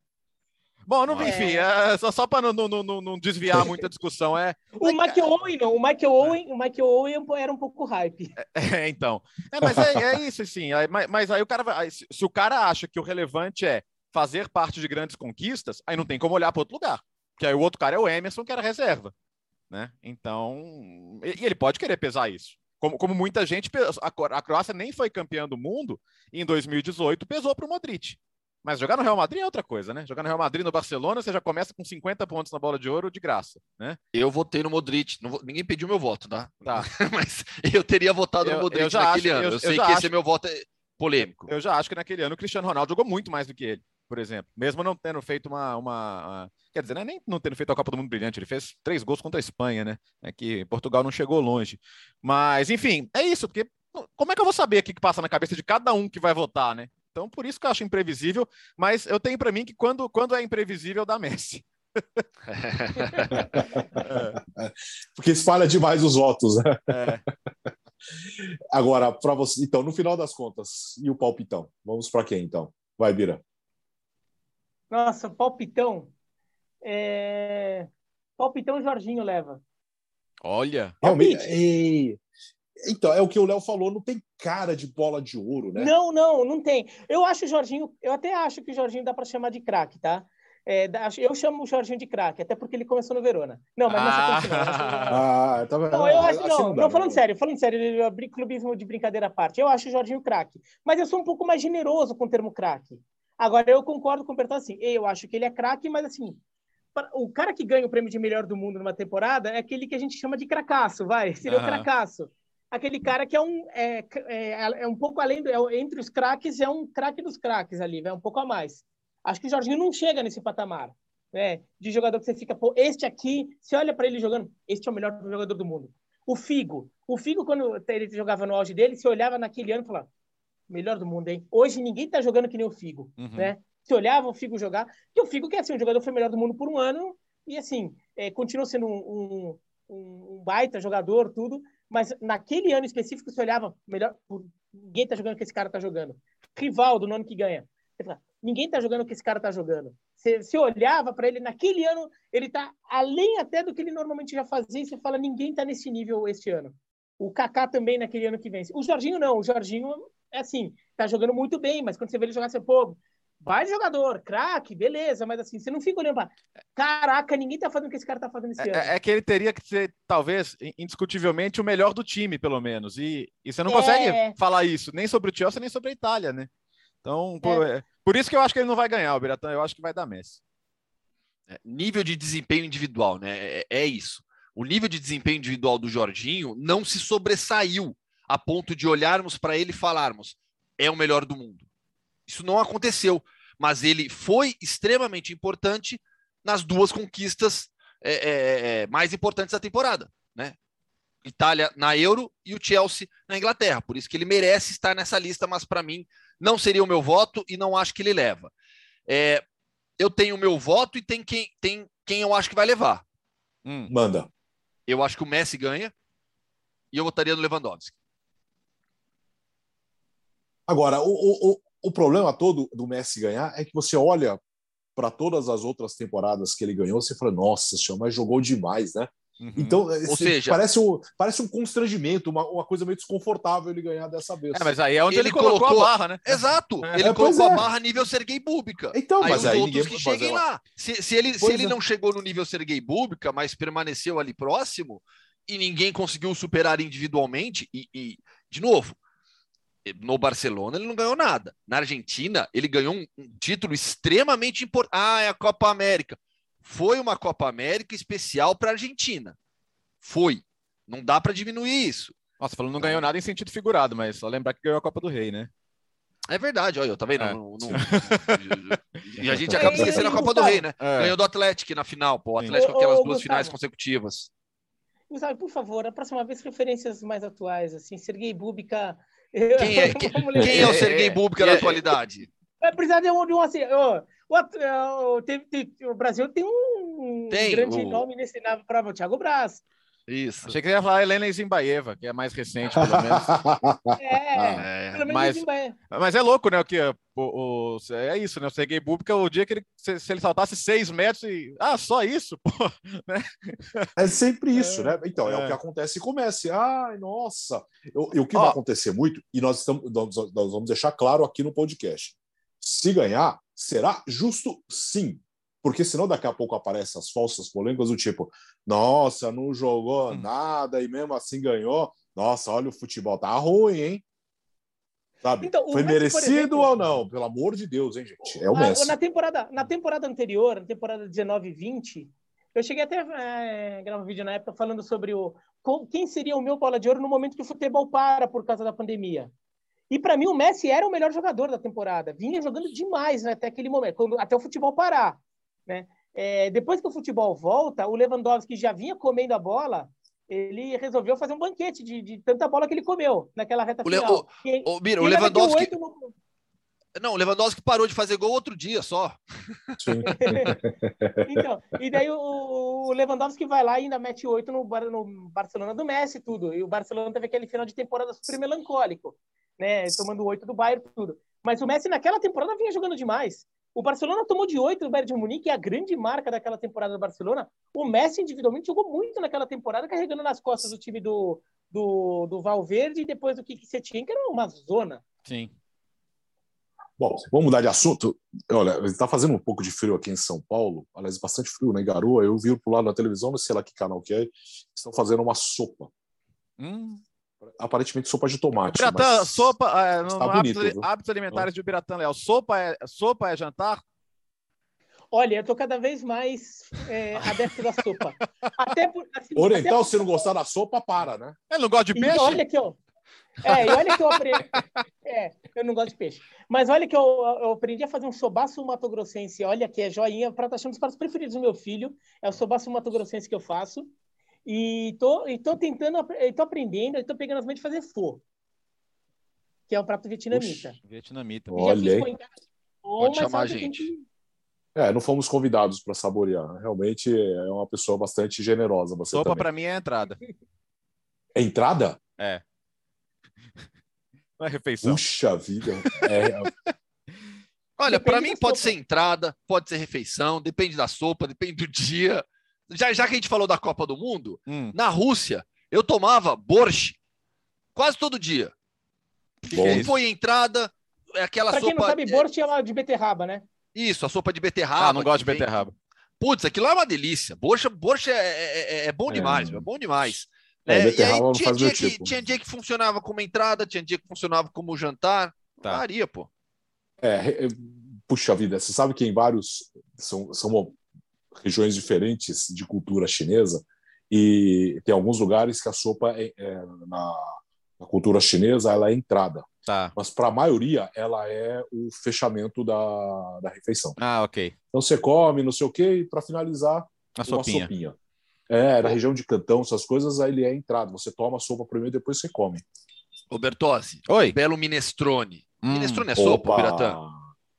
Bom, não, é. enfim, é, só, só para não, não, não, desviar muita discussão, é. O Michael Owen, não. O Michael Owen, o Michael Owen era um pouco hype. É, então. É, mas é, é isso, sim. Mas, mas, aí o cara vai. Se, se, o cara acha que o relevante é fazer parte de grandes conquistas, aí não tem como olhar para outro lugar. Porque aí o outro cara é o Emerson, que era reserva. Né? Então. E, e ele pode querer pesar isso. Como, como muita gente, a Croácia nem foi campeã do mundo e em 2018 pesou para o Modric. Mas jogar no Real Madrid é outra coisa, né? Jogar no Real Madrid, no Barcelona, você já começa com 50 pontos na bola de ouro de graça, né? Eu votei no Modric. Não, ninguém pediu meu voto, tá? Tá. Mas eu teria votado eu, no Modric naquele acho, ano. Eu, eu sei que acho, esse meu voto é polêmico. Eu já acho que naquele ano o Cristiano Ronaldo jogou muito mais do que ele, por exemplo. Mesmo não tendo feito uma, uma, Quer dizer, né, nem não tendo feito a Copa do Mundo brilhante, ele fez três gols contra a Espanha, né? É que Portugal não chegou longe. Mas, enfim, é isso, porque como é que eu vou saber o que passa na cabeça de cada um que vai votar, né? Então, por isso que eu acho imprevisível, mas eu tenho para mim que quando, quando é imprevisível, dá Messi. Porque espalha demais os votos, né? É. Agora, para você, então, no final das contas, e o palpitão? Vamos para quem então? Vai, Bira. Nossa, palpitão. É... Palpitão Jorginho leva. Olha. Realmente. Então, é o que o Léo falou, não tem cara de bola de ouro, né? Não, não, não tem. Eu acho o Jorginho, eu até acho que o Jorginho dá para chamar de craque, tá? É, eu chamo o Jorginho de craque, até porque ele começou no Verona. Não, mas ah. nessa não. Ah, tá não, eu acho, não, não, não, falando sério, falando sério, clubismo de brincadeira à parte, eu acho o Jorginho craque. Mas eu sou um pouco mais generoso com o termo craque. Agora, eu concordo com o Bertão assim, eu acho que ele é craque, mas assim, o cara que ganha o prêmio de melhor do mundo numa temporada é aquele que a gente chama de cracaço, vai, seria uhum. o cracaço. Aquele cara que é um, é, é, é um pouco além, do, é, entre os craques, é um craque dos craques ali, vai um pouco a mais. Acho que o Jorginho não chega nesse patamar, né? De jogador que você fica, pô, este aqui, você olha para ele jogando, este é o melhor jogador do mundo. O Figo, o Figo, quando ele jogava no auge dele, você olhava naquele ano e falava, melhor do mundo, hein? Hoje ninguém tá jogando que nem o Figo, uhum. né? Você olhava o Figo jogar, e o Figo, que é assim, um jogador foi melhor do mundo por um ano, e assim, é, continua sendo um, um, um, baita jogador, tudo, mas naquele ano específico você olhava, melhor, ninguém tá jogando o que esse cara tá jogando. Rivaldo, no ano que ganha. Você fala, ninguém tá jogando o que esse cara tá jogando. Você, você olhava para ele, naquele ano, ele tá além até do que ele normalmente já fazia, e você fala, ninguém tá nesse nível este ano. O Kaká também naquele ano que vence. O Jorginho não, o Jorginho é assim, tá jogando muito bem, mas quando você vê ele jogar, você, pô, Vai jogador, craque, beleza, mas assim, você não fica olhando para. Caraca, ninguém tá fazendo o que esse cara tá fazendo esse é, ano. É, que ele teria que ser, talvez, indiscutivelmente, o melhor do time, pelo menos. E, e você não é... consegue falar isso, nem sobre o Chelsea, nem sobre a Itália, né? Então, por, é. por, isso que eu acho que ele não vai ganhar, o Biratã. Eu acho que vai dar Messi. É, nível de desempenho individual, né? É, é isso. O nível de desempenho individual do Jorginho não se sobressaiu a ponto de olharmos para ele e falarmos é o melhor do mundo. Isso não aconteceu, mas ele foi extremamente importante nas duas conquistas é, é, é, mais importantes da temporada, né? Itália na Euro e o Chelsea na Inglaterra. Por isso que ele merece estar nessa lista, mas para mim não seria o meu voto e não acho que ele leva. É, eu tenho o meu voto e tem quem, tem quem eu acho que vai levar. Hum. Manda. Eu acho que o Messi ganha e eu votaria no Lewandowski. Agora, o, o, o problema todo do Messi ganhar é que você olha para todas as outras temporadas que ele ganhou, você fala, nossa senhora, mas jogou demais, né? Uhum. Então, Ou seja, parece um, parece um constrangimento, uma, uma coisa meio desconfortável ele ganhar dessa vez. É, mas aí é onde ele, ele colocou, colocou, a barra, né? Exato. É, ele é, colocou a barra nível Sergei Búbica. Então, aí mas os aí outros que cheguem lá. Se, se ele, se ele é. não chegou no nível Sergei Búbica, mas permaneceu ali próximo e ninguém conseguiu superar individualmente, e, e de novo, no Barcelona ele não ganhou nada. Na Argentina, ele ganhou um, um título extremamente importante. Ah, é a Copa América. Foi uma Copa América especial para a Argentina. Foi. Não dá para diminuir isso. Nossa, falando não ganhou nada em sentido figurado, mas só lembrar que ganhou a Copa do Rei, né? É verdade, olha, tá vendo? É. Não, não... e a gente acaba esquecendo a Copa do Rei, né? É. Ganhou do Atlético na final, pô. O Atlético aquelas duas Gustavo, finais consecutivas. Gustavo, por favor, a próxima vez referências mais atuais, assim, Sergei Búbica. Quem é, quem, quem é o Sergei Búbica na atualidade? Vai precisar de um, de um assim, oh, o, o, tem, tem, o Brasil tem um tem, grande o... nome nesse para o Thiago Braz. Isso. Achei que ia falar Helena Zimbaeva, que é mais recente, pelo menos. é, ah, é, mas, mas é louco, né? O que o, o, é isso, né? O Sergei Bubka, o dia que ele, se, se, ele saltasse seis metros e. Ah, só isso? Pô, né? É sempre isso, é, né? Então, é. é. o que acontece e comece. Ai, nossa! Eu, e o que Ó, vai acontecer muito, e nós, estamos, nós, nós vamos deixar claro aqui no podcast: se ganhar, será justo sim porque senão daqui a pouco aparecem as falsas polêmicas do tipo, nossa, não jogou hum. nada e mesmo assim ganhou. Nossa, olha o futebol, tá ruim, hein? Sabe? Então, Foi Messi, merecido exemplo, ou não? Pelo amor de Deus, hein, gente? É o Messi. Na temporada, na temporada anterior, na temporada 19 e 20, eu cheguei até a é, gravar um vídeo na época falando sobre o quem seria o meu bola de ouro no momento que o futebol para por causa da pandemia. E para mim o Messi era o melhor jogador da temporada. Vinha jogando demais né, até aquele momento, quando, até o futebol parar. Né? É, depois que o futebol volta, o Lewandowski já vinha comendo a bola, ele resolveu fazer um banquete de, de tanta bola que ele comeu naquela reta o final. Le, o, o, Bira, o Lewandowski... No... Não, o Lewandowski parou de fazer gol outro dia só. então, e daí o, o, Lewandowski vai lá e ainda mete oito no, no Barcelona do Messi tudo. E o Barcelona teve aquele final de temporada super melancólico, né? Tomando oito do Bayern tudo. Mas o Messi naquela temporada vinha jogando demais. O Barcelona tomou de 8 do Bayern de Munique, é a grande marca daquela temporada do Barcelona. O Messi individualmente jogou muito naquela temporada, carregando nas costas o time do, do, do Valverde e depois do Kiki Setien, que era uma zona. Sim. Bom, vamos mudar de assunto. Olha, está fazendo um pouco de frio aqui em São Paulo, aliás, bastante frio, né? Garoa. Eu vi por lado da televisão, não sei lá que canal que é, estão fazendo uma sopa. Hum aparentemente sopa de tomate. Biratã, sopa, é, no, bonito, hábitos, hábitos, alimentares de Biratã Leal. Sopa é, sopa é jantar? Olha, eu tô cada vez mais é, adepto da sopa. Até por, assim, Oriental, até se não gostar da sopa, para, né? Eu não gosto de peixe? E olha que eu... É, e olha que eu aprendi... É, eu não gosto de peixe. Mas olha que eu, eu aprendi a fazer um sobaço matogrossense. Olha que é joinha, prato achando os pratos preferidos do meu filho. É o sobaço matogrossense que eu faço. E tô, e tô tentando, e tô aprendendo, e tô pegando as mães de fazer fo. Que é um prato vietnamita. Puxa, vietnamita. Olha aí. Pode chamar a gente. Que... É, não fomos convidados para saborear. Realmente é uma pessoa bastante generosa. Você Sopa para mim é entrada. É entrada? É. Não é refeição. Puxa vida. É... Olha, para mim pode sopa. ser entrada, pode ser refeição, depende da sopa, depende do dia já, já que a gente falou da Copa do Mundo, hum. na Rússia, eu tomava borscht quase todo dia. Bom. É foi entrada, é aquela pra sopa... Pra quem não sabe, borscht é uma de beterraba, né? Isso, a sopa de beterraba. Ah, não gosto de beterraba. Putz, aquilo é uma delícia. Borscht, borscht é, é, é, é bom é. demais, é bom demais. É, é e aí tinha dia, que, tipo. tinha dia que funcionava como entrada, tinha dia que funcionava como jantar. Tá. Pô. É, puxa vida, você sabe que em vários são, são regiões diferentes de cultura chinesa e tem alguns lugares que a sopa é, é, na, na, cultura chinesa ela é entrada. Tá. Mas para a maioria ela é o fechamento da, da refeição. Ah, ok. Então você come, não sei o quê, e para finalizar, a uma sopinha. sopinha. É, na região de Cantão, essas coisas, aí ele é entrada. Você toma a sopa primeiro e depois você come. Ô Bertozzi, Oi. belo minestrone. Hum. Minestrone é sopa, Piratã?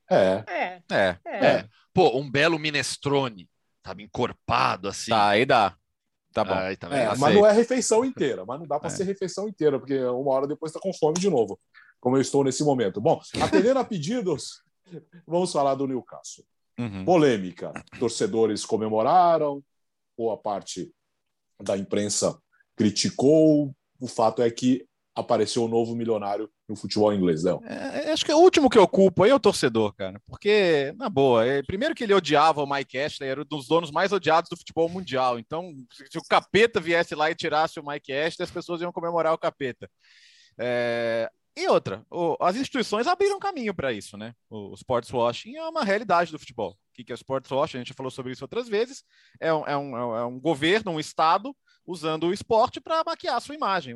É. É. é. É. é. Pô, um belo minestrone sabe, encorpado assim. Tá, aí dá. Tá bom. Aí, tá é, mas não é refeição inteira, mas não dá para é. ser refeição inteira, porque uma hora depois está com fome de novo, como eu estou nesse momento. Bom, atendendo a pedidos, vamos falar do Newcastle. Uhum. Polêmica. Torcedores comemoraram, ou a parte da imprensa criticou. O fato é que apareceu um novo milionário no futebol inglês, Léo? É, é, acho que é o último que eu culpo aí é o torcedor, cara. Porque, na boa, é, primeiro que ele odiava o Mike Ashley, era um dos donos mais odiados do futebol mundial. Então, se o capeta viesse lá e tirasse o Mike Ashley, as pessoas iam comemorar o capeta. É, e outra, o, as instituições abriram caminho para isso, né? O, o sports washing é uma realidade do futebol. O que, é sports washing? A gente já falou sobre isso outras vezes. É um, é um, é um governo, um estado usando o esporte para maquiar a sua imagem.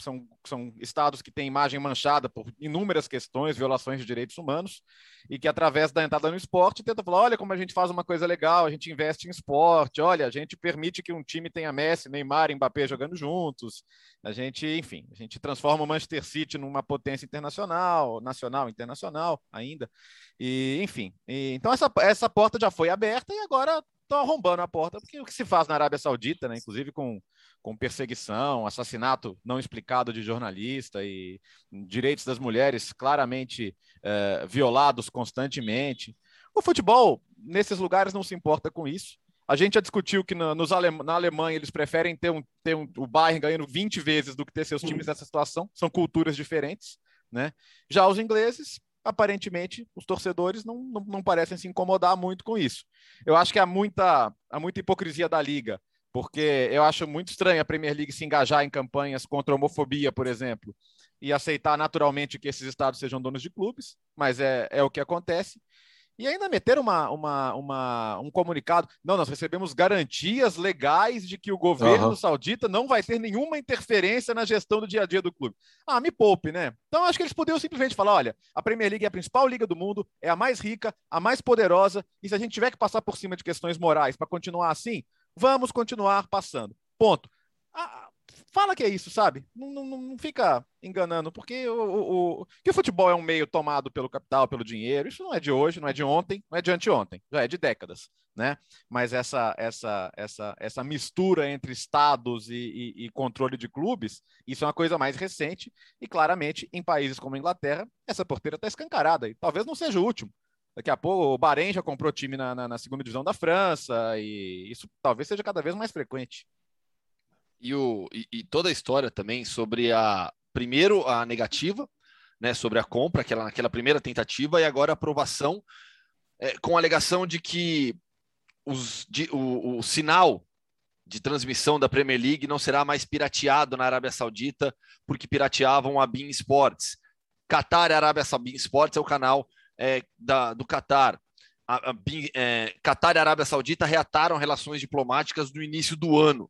São, são estados que têm imagem manchada por inúmeras questões, violações de direitos humanos, e que, através da entrada no esporte, tenta falar: olha como a gente faz uma coisa legal, a gente investe em esporte, olha, a gente permite que um time tenha Messi, Neymar e Mbappé jogando juntos, a gente, enfim, a gente transforma o Manchester City numa potência internacional, nacional, internacional ainda, e enfim. E, então, essa, essa porta já foi aberta e agora estão arrombando a porta, porque o que se faz na Arábia Saudita, né, inclusive com, com perseguição, assassinato não explicado de jornalista e direitos das mulheres claramente é, violados constantemente. O futebol, nesses lugares, não se importa com isso. A gente já discutiu que na, nos Ale... na Alemanha eles preferem ter, um, ter um, o Bayern ganhando 20 vezes do que ter seus times nessa situação. São culturas diferentes. Né? Já os ingleses aparentemente os torcedores não, não, não, parecem se incomodar muito com isso. Eu acho que há muita, há muita hipocrisia da liga, porque eu acho muito estranho a Premier League se engajar em campanhas contra a homofobia, por exemplo, e aceitar naturalmente que esses estados sejam donos de clubes, mas é, é o que acontece e ainda meter uma, uma, uma, um comunicado. Não, nós recebemos garantias legais de que o governo uhum. saudita não vai ter nenhuma interferência na gestão do dia a dia do clube. Ah, me poupe, né? Então acho que eles poderiam simplesmente falar: olha, a Premier League é a principal liga do mundo, é a mais rica, a mais poderosa, e se a gente tiver que passar por cima de questões morais para continuar assim, vamos continuar passando. Ponto. Ah, fala que é isso, sabe? Não, não, não fica enganando, porque o, o, o, que o futebol é um meio tomado pelo capital, pelo dinheiro. Isso não é de hoje, não é de ontem, não é de anteontem, já é de décadas, né? Mas essa essa essa essa mistura entre estados e, e, e controle de clubes, isso é uma coisa mais recente e claramente em países como a Inglaterra essa porteira está escancarada e talvez não seja o último. Daqui a pouco o Bahrein já comprou time na, na, na segunda divisão da França e isso talvez seja cada vez mais frequente e, o, e, e toda a história também sobre a primeiro a negativa, né, sobre a compra, aquela naquela primeira tentativa e agora a aprovação é, com a alegação de que os, de, o, o sinal de transmissão da Premier League não será mais pirateado na Arábia Saudita porque pirateavam a Bein Sports. Qatar e Arábia Saudita Sports é o canal é, da, do Qatar. A, a Bein, é, Qatar e Arábia Saudita reataram relações diplomáticas no início do ano.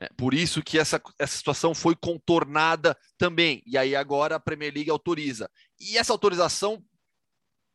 É, por isso que essa, essa situação foi contornada também. E aí agora a Premier League autoriza. E essa autorização,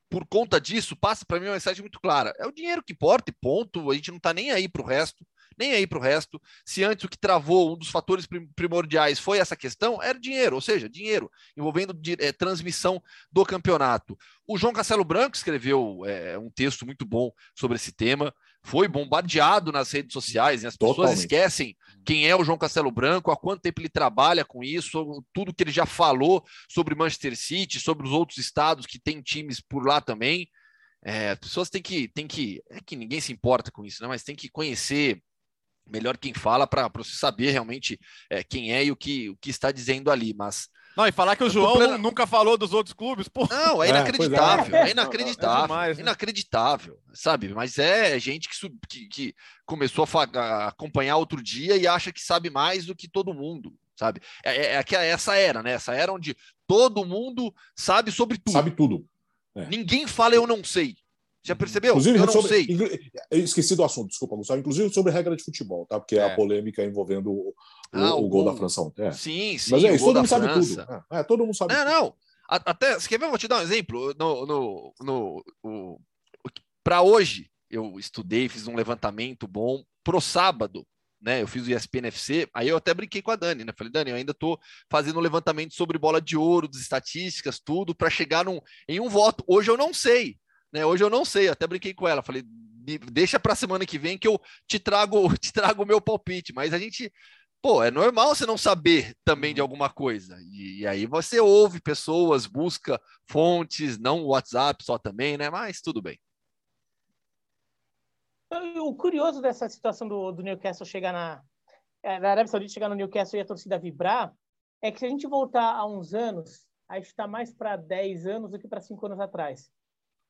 por conta disso, passa para mim uma mensagem muito clara. É o dinheiro que importa e ponto. A gente não está nem aí para o resto. Nem aí para o resto. Se antes o que travou, um dos fatores primordiais foi essa questão, era dinheiro, ou seja, dinheiro, envolvendo é, transmissão do campeonato. O João Castelo Branco escreveu é, um texto muito bom sobre esse tema foi bombardeado nas redes sociais, e as pessoas Totalmente. esquecem quem é o João Castelo Branco, há quanto tempo ele trabalha com isso, tudo que ele já falou sobre Manchester City, sobre os outros estados que têm times por lá também. É, as pessoas têm que, têm que. É que ninguém se importa com isso, né? mas tem que conhecer melhor quem fala para você saber realmente é, quem é e o que, o que está dizendo ali. Mas não, e falar que o João plena... nunca falou dos outros clubes, pô. Não, é, é inacreditável. É, é inacreditável. É demais, né? Inacreditável, sabe? Mas é gente que, que, que começou a, a, acompanhar outro dia e acha que sabe mais do que todo mundo, sabe? É, é, é, é essa era, né? Essa era onde todo mundo sabe sobre tudo. Sabe tudo. É. Ninguém fala eu não sei. Já percebeu? Inclusive, eu não sobre, sei. Esqueci do assunto, desculpa, Gustavo. Inclusive sobre regra de futebol, tá? Porque é. a polêmica envolvendo o, ah, o, o gol, da França ontem. É. Sim, sim. Mas é isso, todo mundo sabe tudo. É, é, todo mundo sabe. Não, tudo. não. Até, você quer ver? Eu vou te dar um exemplo. No, no, no, no Para hoje, eu estudei, fiz um levantamento bom. Pro sábado, né? Eu fiz o ESPN FC, aí eu até brinquei com a Dani, né? Falei, Dani, eu ainda tô fazendo um levantamento sobre bola de ouro, das estatísticas, tudo, para chegar num, em um voto. Hoje eu não sei, né? Hoje eu não sei, até brinquei com ela, falei, deixa para semana que vem que eu te trago, te trago o meu palpite, mas a gente pô, é normal você não saber também de uhum. alguma coisa. E, e, aí você ouve pessoas, busca fontes, não o WhatsApp só também, né? Mas tudo bem. O curioso dessa situação do, do Newcastle chegar na, é, na Arábia Saudita chegar no Newcastle e a torcida vibrar, é que se a gente voltar a uns anos, a gente está mais para 10 anos do que para 5 anos atrás.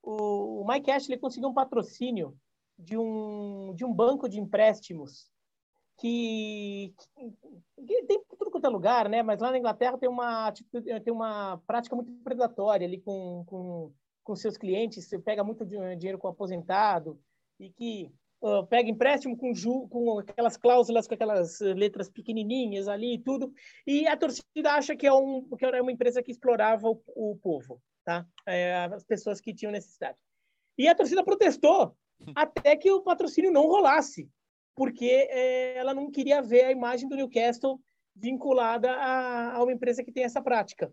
O, Mike Ashley conseguiu um patrocínio de um, de um banco de empréstimos que, que, tem tudo quanto é lugar, né? Mas lá na Inglaterra tem uma, tem uma prática muito predatória ali com, com, com seus clientes. Você pega muito dinheiro com aposentado e que uh, pega empréstimo com, ju, com aquelas cláusulas, com aquelas letras pequenininhas ali e tudo. E a torcida acha que é, um, que é uma empresa que explorava o, o povo, tá? É, as pessoas que tinham necessidade. E a torcida protestou até que o patrocínio não rolasse porque é, ela não queria ver a imagem do Newcastle vinculada a, a uma empresa que tem essa prática.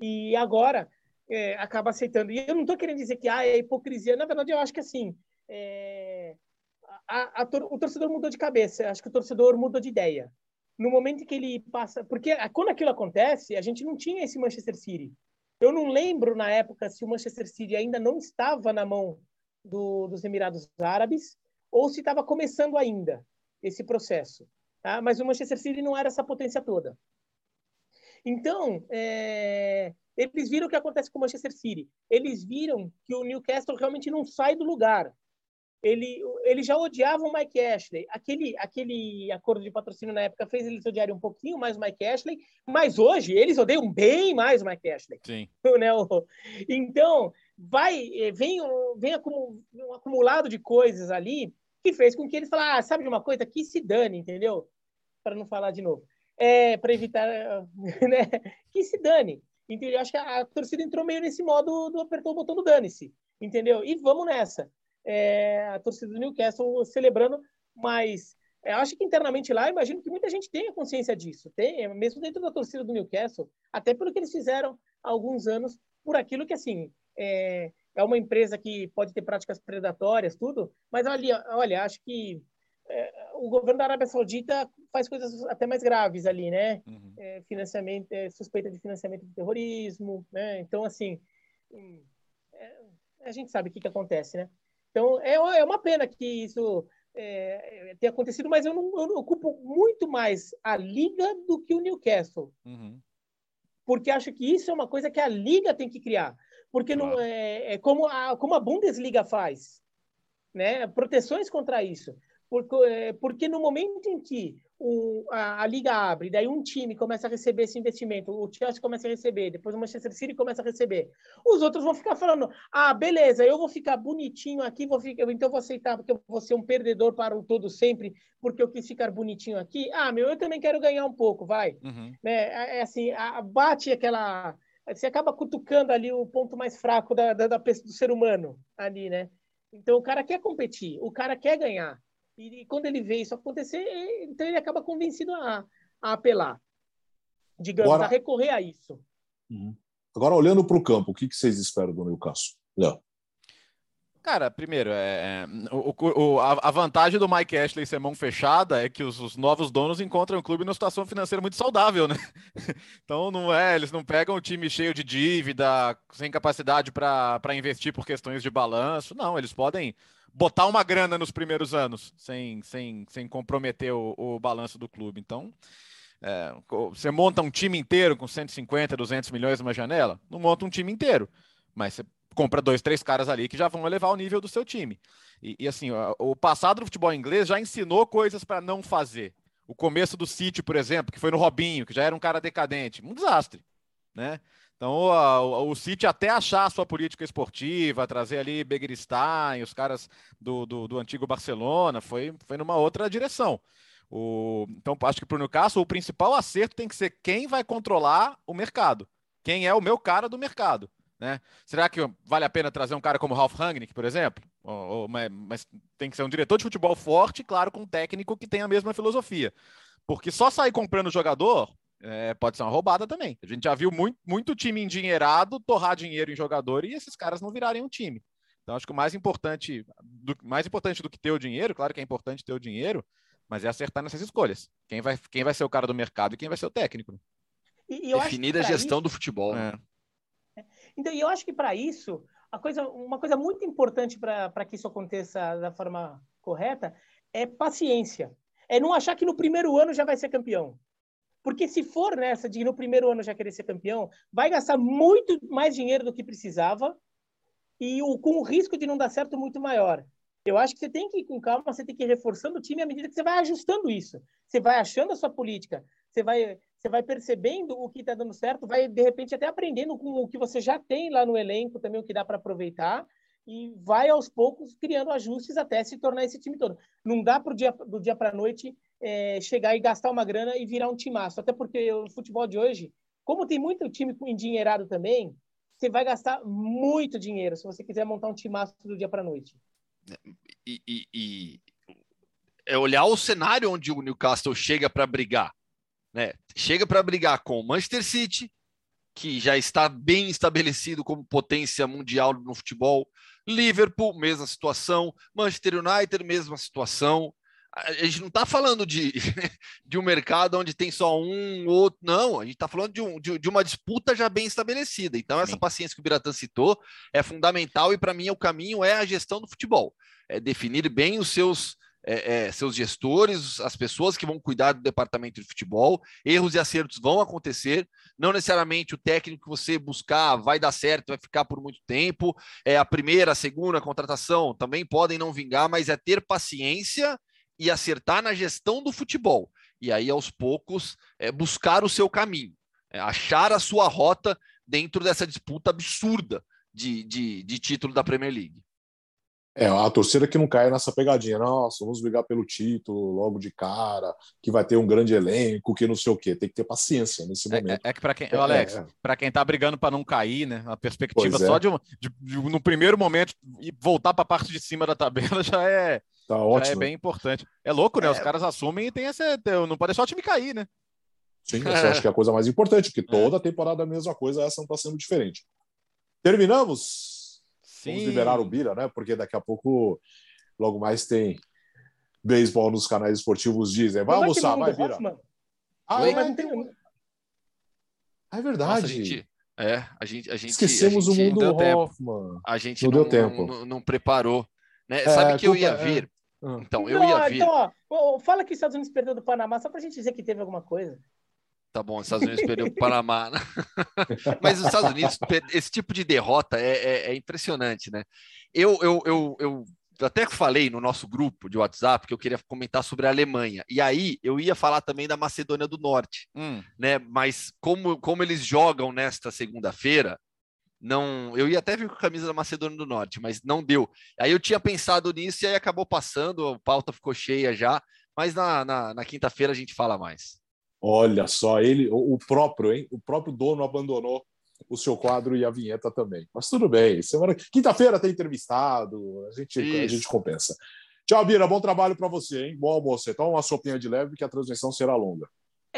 E agora é, acaba aceitando. E eu não estou querendo dizer que ah, é hipocrisia. Na verdade, eu acho que assim, é, a, a, o torcedor mudou de cabeça. Acho que o torcedor mudou de ideia. No momento que ele passa. Porque quando aquilo acontece, a gente não tinha esse Manchester City. Eu não lembro na época se o Manchester City ainda não estava na mão do, dos Emirados Árabes ou se estava começando ainda esse processo. Tá? Mas o Manchester City não era essa potência toda. Então, é, eles viram o que acontece com o Manchester City. Eles viram que o Newcastle realmente não sai do lugar. Ele, ele já odiava o Mike Ashley. Aquele, aquele acordo de patrocínio na época fez eles odiarem um pouquinho mais o Mike Ashley, mas hoje eles odeiam bem mais o Mike Ashley. Sim. Né? Então, vai, vem, vem um acumulado de coisas ali que fez com que eles falassem, ah, sabe de uma coisa? Que se dane, entendeu? Para não falar de novo. É, para evitar, né? Que se dane. Entendeu? Eu acho que a, a, torcida entrou meio nesse modo do apertou o botão do dane-se, entendeu? E vamos nessa. É, a torcida do Newcastle celebrando, mas eu acho que internamente lá, imagino que muita gente tenha consciência disso, tem, mesmo dentro da torcida do Newcastle, até pelo que eles fizeram há alguns anos, por aquilo que, assim, é, é uma empresa que pode ter práticas predatórias, tudo, mas olha, olha acho que é, o governo da Arábia Saudita faz coisas até mais graves ali, né? Uhum. É, financiamento, é, suspeita de financiamento de terrorismo, né? Então, assim, hum, é, a gente sabe o que, que acontece, né? Então, é, é uma pena que isso é, tenha acontecido, mas eu não, eu não, ocupo muito mais a Liga do que o Newcastle. Uhum. Porque acho que isso é uma coisa que a Liga tem que criar porque não é, é como, a, como a Bundesliga faz, né? Proteções contra isso. Porque, é, porque no momento em que o, a, a, liga abre, daí um time começa a receber esse investimento, o Chelsea começa a receber, depois o Manchester City começa a receber, os outros vão ficar falando: ah, beleza, eu vou ficar bonitinho aqui, vou ficar, então eu vou aceitar porque eu vou ser um perdedor para o todo sempre, porque eu quis ficar bonitinho aqui. Ah, meu, eu também quero ganhar um pouco, vai. Uhum. Né? É, é assim, a, bate aquela você acaba cutucando ali o ponto mais fraco da, da, da, do ser humano ali, né? Então o cara quer competir, o cara quer ganhar. E, e quando ele vê isso acontecer, então ele acaba convencido a, a apelar, digamos, Agora, a recorrer a isso. Uhum. Agora, olhando para o campo, o que, que vocês esperam do Newcastle? Léo. Cara, primeiro, é, é o, o, a, vantagem do Mike Ashley ser mão fechada é que os, os, novos donos encontram o clube numa situação financeira muito saudável, né? Então não é, eles não pegam o time cheio de dívida, sem capacidade para investir por questões de balanço. Não, eles podem botar uma grana nos primeiros anos sem, sem, sem comprometer o, o balanço do clube. Então, é, você monta um time inteiro com 150, 200 milhões numa janela? Não monta um time inteiro, mas você compra dois, três caras ali que já vão elevar o nível do seu time. E, e assim, o passado do futebol inglês já ensinou coisas para não fazer. O começo do City, por exemplo, que foi no Robinho, que já era um cara decadente, um desastre, né? Então, o, o City até achar a sua política esportiva, trazer ali Begiristain, os caras do, do, do, antigo Barcelona, foi, foi numa outra direção. O, então, acho que para o Newcastle, o principal acerto tem que ser quem vai controlar o mercado. Quem é o meu cara do mercado. Né? Será que vale a pena trazer um cara como Ralf Rangnick, por exemplo? Ou, ou, mas, mas, tem que ser um diretor de futebol forte, claro, com um técnico que tem a mesma filosofia. Porque só sair comprando jogador é, pode ser uma roubada também. A gente já viu muito, muito time endinheirado torrar dinheiro em jogador e esses caras não virarem um time. Então, acho que o mais importante, do, mais importante do que ter o dinheiro, claro que é importante ter o dinheiro, mas é acertar nessas escolhas. Quem vai, quem vai ser o cara do mercado e quem vai ser o técnico. E, e Definir a gestão isso... do futebol. Né? É. Então, eu acho que para isso, a coisa, uma coisa muito importante para que isso aconteça da forma correta é paciência. é não achar que no primeiro ano já vai ser campeão. Porque se for nessa de no primeiro ano já querer ser campeão, vai gastar muito mais dinheiro do que precisava e o, com o risco de não dar certo muito maior. Eu acho que você tem que ir com calma, você tem que ir reforçando o time à medida que você vai ajustando isso. Você vai achando a sua política, você vai, você vai percebendo o que está dando certo, vai de repente até aprendendo com o que você já tem lá no elenco também, o que dá para aproveitar, e vai aos poucos criando ajustes até se tornar esse time todo. Não dá pro dia, do dia para a noite é, chegar e gastar uma grana e virar um timaço. Até porque o futebol de hoje, como tem muito time endinheirado também, você vai gastar muito dinheiro se você quiser montar um timaço do dia para noite. E, e, e, é olhar o cenário onde o Newcastle chega para brigar. Né? Chega para brigar com o Manchester City, que já está bem estabelecido como potência mundial no futebol. Liverpool, mesma situação. Manchester United, mesma situação a gente não está falando de, de um mercado onde tem só um outro, não, a gente está falando de, um, de, de, uma disputa já bem estabelecida. Então, essa Sim. paciência que o Biratan citou é fundamental e, para mim, o caminho é a gestão do futebol. É definir bem os seus, é, é, seus gestores, as pessoas que vão cuidar do departamento de futebol. Erros e acertos vão acontecer. Não necessariamente o técnico que você buscar vai dar certo, vai ficar por muito tempo. É a primeira, a segunda contratação também podem não vingar, mas é ter paciência e acertar na gestão do futebol. E aí, aos poucos, é, buscar o seu caminho, é, achar a sua rota dentro dessa disputa absurda de, de, de título da Premier League. É, a torcida que não cai nessa pegadinha, nossa, vamos brigar pelo título logo de cara, que vai ter um grande elenco, que não sei o quê. Tem que ter paciência nesse é, momento. É, é que para quem, é, Alex, é. para quem tá brigando para não cair, né, a perspectiva só é. de, de, de, no primeiro momento e voltar para a parte de cima da tabela já é Tá ótimo. é bem importante. É louco, né? É... Os caras assumem e tem esse. Não pode deixar o time cair, né? Sim, eu acho que é a coisa mais importante, porque é. toda temporada é a mesma coisa, essa não está sendo diferente. Terminamos? Sim. Vamos liberar o Bira, né? Porque daqui a pouco, logo mais, tem beisebol nos canais esportivos dizem. Vai almoçar, vai, Bira. Ah, é, é, tem... é verdade. Nossa, a gente, é, a gente, a gente esquecemos a gente, o mundo Hoffman. A gente não, não deu tempo. Não, não, preparou. Né? Sabe que eu ia vir? Ah. Então, eu ia vir. Então, ó, fala que os Estados Unidos perdeu do Panamá, só para a gente dizer que teve alguma coisa. Tá bom, os Estados Unidos perdeu o Panamá. Né? Mas os Estados Unidos, esse tipo de derrota é, é, é impressionante, né? Eu, eu, eu, eu até falei no nosso grupo de WhatsApp que eu queria comentar sobre a Alemanha. E aí eu ia falar também da Macedônia do Norte, hum. né? Mas como, como eles jogam nesta segunda-feira, não, eu ia até vir com a camisa da Macedônia do Norte, mas não deu. Aí eu tinha pensado nisso e aí acabou passando, a pauta ficou cheia já, mas na, na, na quinta-feira a gente fala mais. Olha só, ele, o próprio, hein? O próprio dono abandonou o seu quadro e a vinheta também. Mas tudo bem. Semana quinta-feira tem entrevistado, a gente, a gente compensa. Tchau, Bira. Bom trabalho para você, hein? Bom almoço. Toma uma sopinha de leve que a transmissão será longa.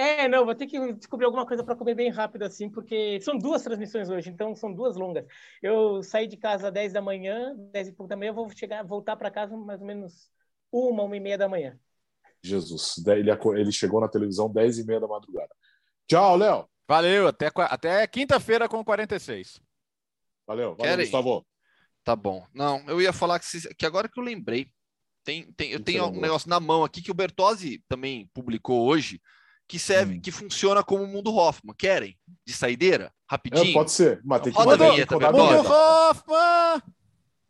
É, não, vou ter que descobrir alguma coisa para comer bem rápido assim, porque são duas transmissões hoje, então são duas longas. Eu saí de casa às 10 da manhã, 10 e pouco da manhã, vou chegar, voltar para casa mais ou menos uma, uma e meia da manhã. Jesus, ele, ele chegou na televisão 10 e meia da madrugada. Tchau, Léo. Valeu, até, até quinta-feira com 46. Valeu, valeu, Querem? Gustavo. Tá bom. Não, eu ia falar que, que agora que eu lembrei, tem, tem, eu tenho um negócio na mão aqui que o Bertozzi também publicou hoje, que serve, hum. que funciona como o mundo Hoffman. Querem? De saideira? Rapidinho? É, pode ser, mas tem que Roda a vinheta, Mundo Hoffman!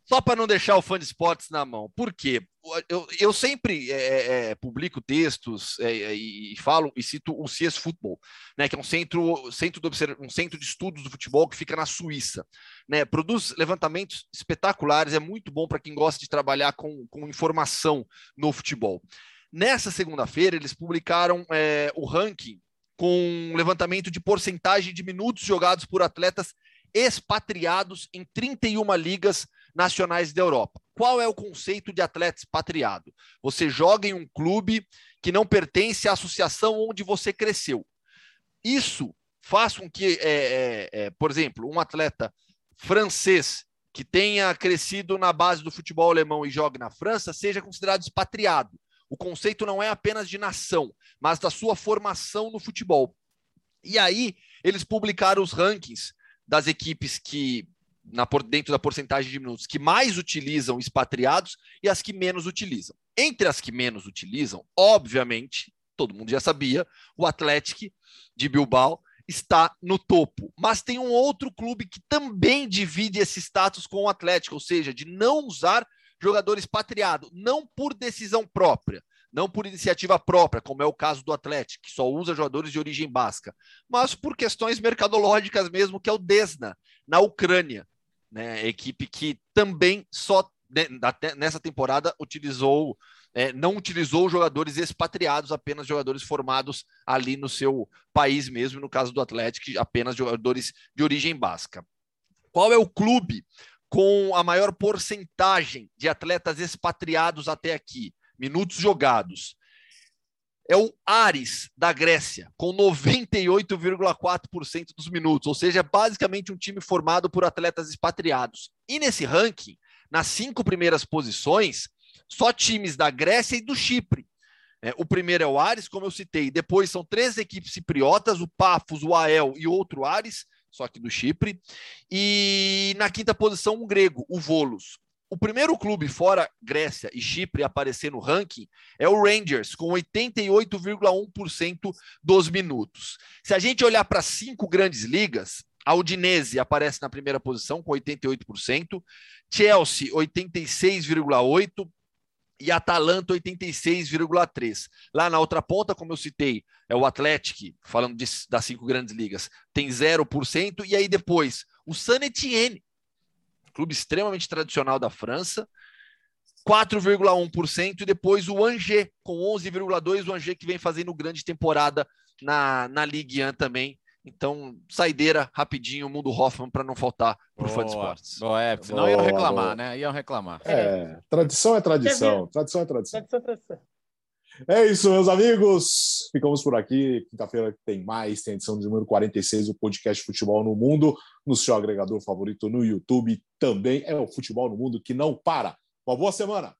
Só para não deixar o fã de esportes na mão. Por quê? Eu, eu sempre é, é, é publico textos é, é, e falo e cito o CS Futebol, né, que é um centro, centro de um centro de estudos do futebol que fica na Suíça. Né, produz levantamentos espetaculares, é muito bom para quem gosta de trabalhar com, com informação no futebol. Nessa segunda-feira, eles publicaram é, o ranking com levantamento de porcentagem de minutos jogados por atletas expatriados em 31 ligas nacionais da Europa. Qual é o conceito de atleta expatriado? Você joga em um clube que não pertence à associação onde você cresceu. Isso faz com que, é, é, é, por exemplo, um atleta francês que tenha crescido na base do futebol alemão e jogue na França seja considerado expatriado. O conceito não é apenas de nação, mas da sua formação no futebol. E aí, eles publicaram os rankings das equipes que, na, dentro da porcentagem de minutos, que mais utilizam expatriados e as que menos utilizam. Entre as que menos utilizam, obviamente, todo mundo já sabia, o Atlético de Bilbao está no topo. Mas tem um outro clube que também divide esse status com o Atlético, ou seja, de não usar jogador expatriado, não por decisão própria, não por iniciativa própria, como é o caso do Atlético, que só usa jogadores de origem basca, mas por questões mercadológicas mesmo, que é o Desna, na Ucrânia, né? Equipe que também só né, nessa temporada utilizou é, não utilizou jogadores expatriados, apenas jogadores formados ali no seu país mesmo, no caso do Atlético, apenas jogadores de origem basca. Qual é o clube com a maior porcentagem de atletas expatriados até aqui? Minutos jogados. É o Ares da Grécia, com 98,4% dos minutos, ou seja, é basicamente um time formado por atletas expatriados. E nesse ranking, nas cinco primeiras posições, só times da Grécia e do Chipre. É, o primeiro é o Ares, como eu citei. Depois são três equipes cipriotas, o Pafos, o Ael e outro Ares, só que do Chipre. E na quinta posição, um grego, o Volos. O primeiro clube fora Grécia e Chipre a aparecer no ranking é o Rangers, com 88,1% dos minutos. Se a gente olhar para cinco grandes ligas, a Udinese aparece na primeira posição com 88%, Chelsea 86,8%, e Atalanta 86,3. Lá na outra ponta, como eu citei, é o Atlético, falando de, das cinco grandes ligas, tem 0%, e aí depois o San Etienne, clube extremamente tradicional da França, 4,1%, e depois o Angers, com 11,2%, o Angers que vem fazendo grande temporada na, na Ligue 1 também, então, saideira rapidinho, o mundo Hoffman para não faltar para o fã de esportes. Boa, é, senão iam reclamar, boa. né? Iam reclamar. É, tradição é tradição. Tradição é tradição. É isso, meus amigos. Ficamos por aqui. Quinta-feira tem mais, tem edição de número 46 do podcast Futebol no Mundo, no seu agregador favorito no YouTube. Também é o Futebol no Mundo que não para. Uma boa semana.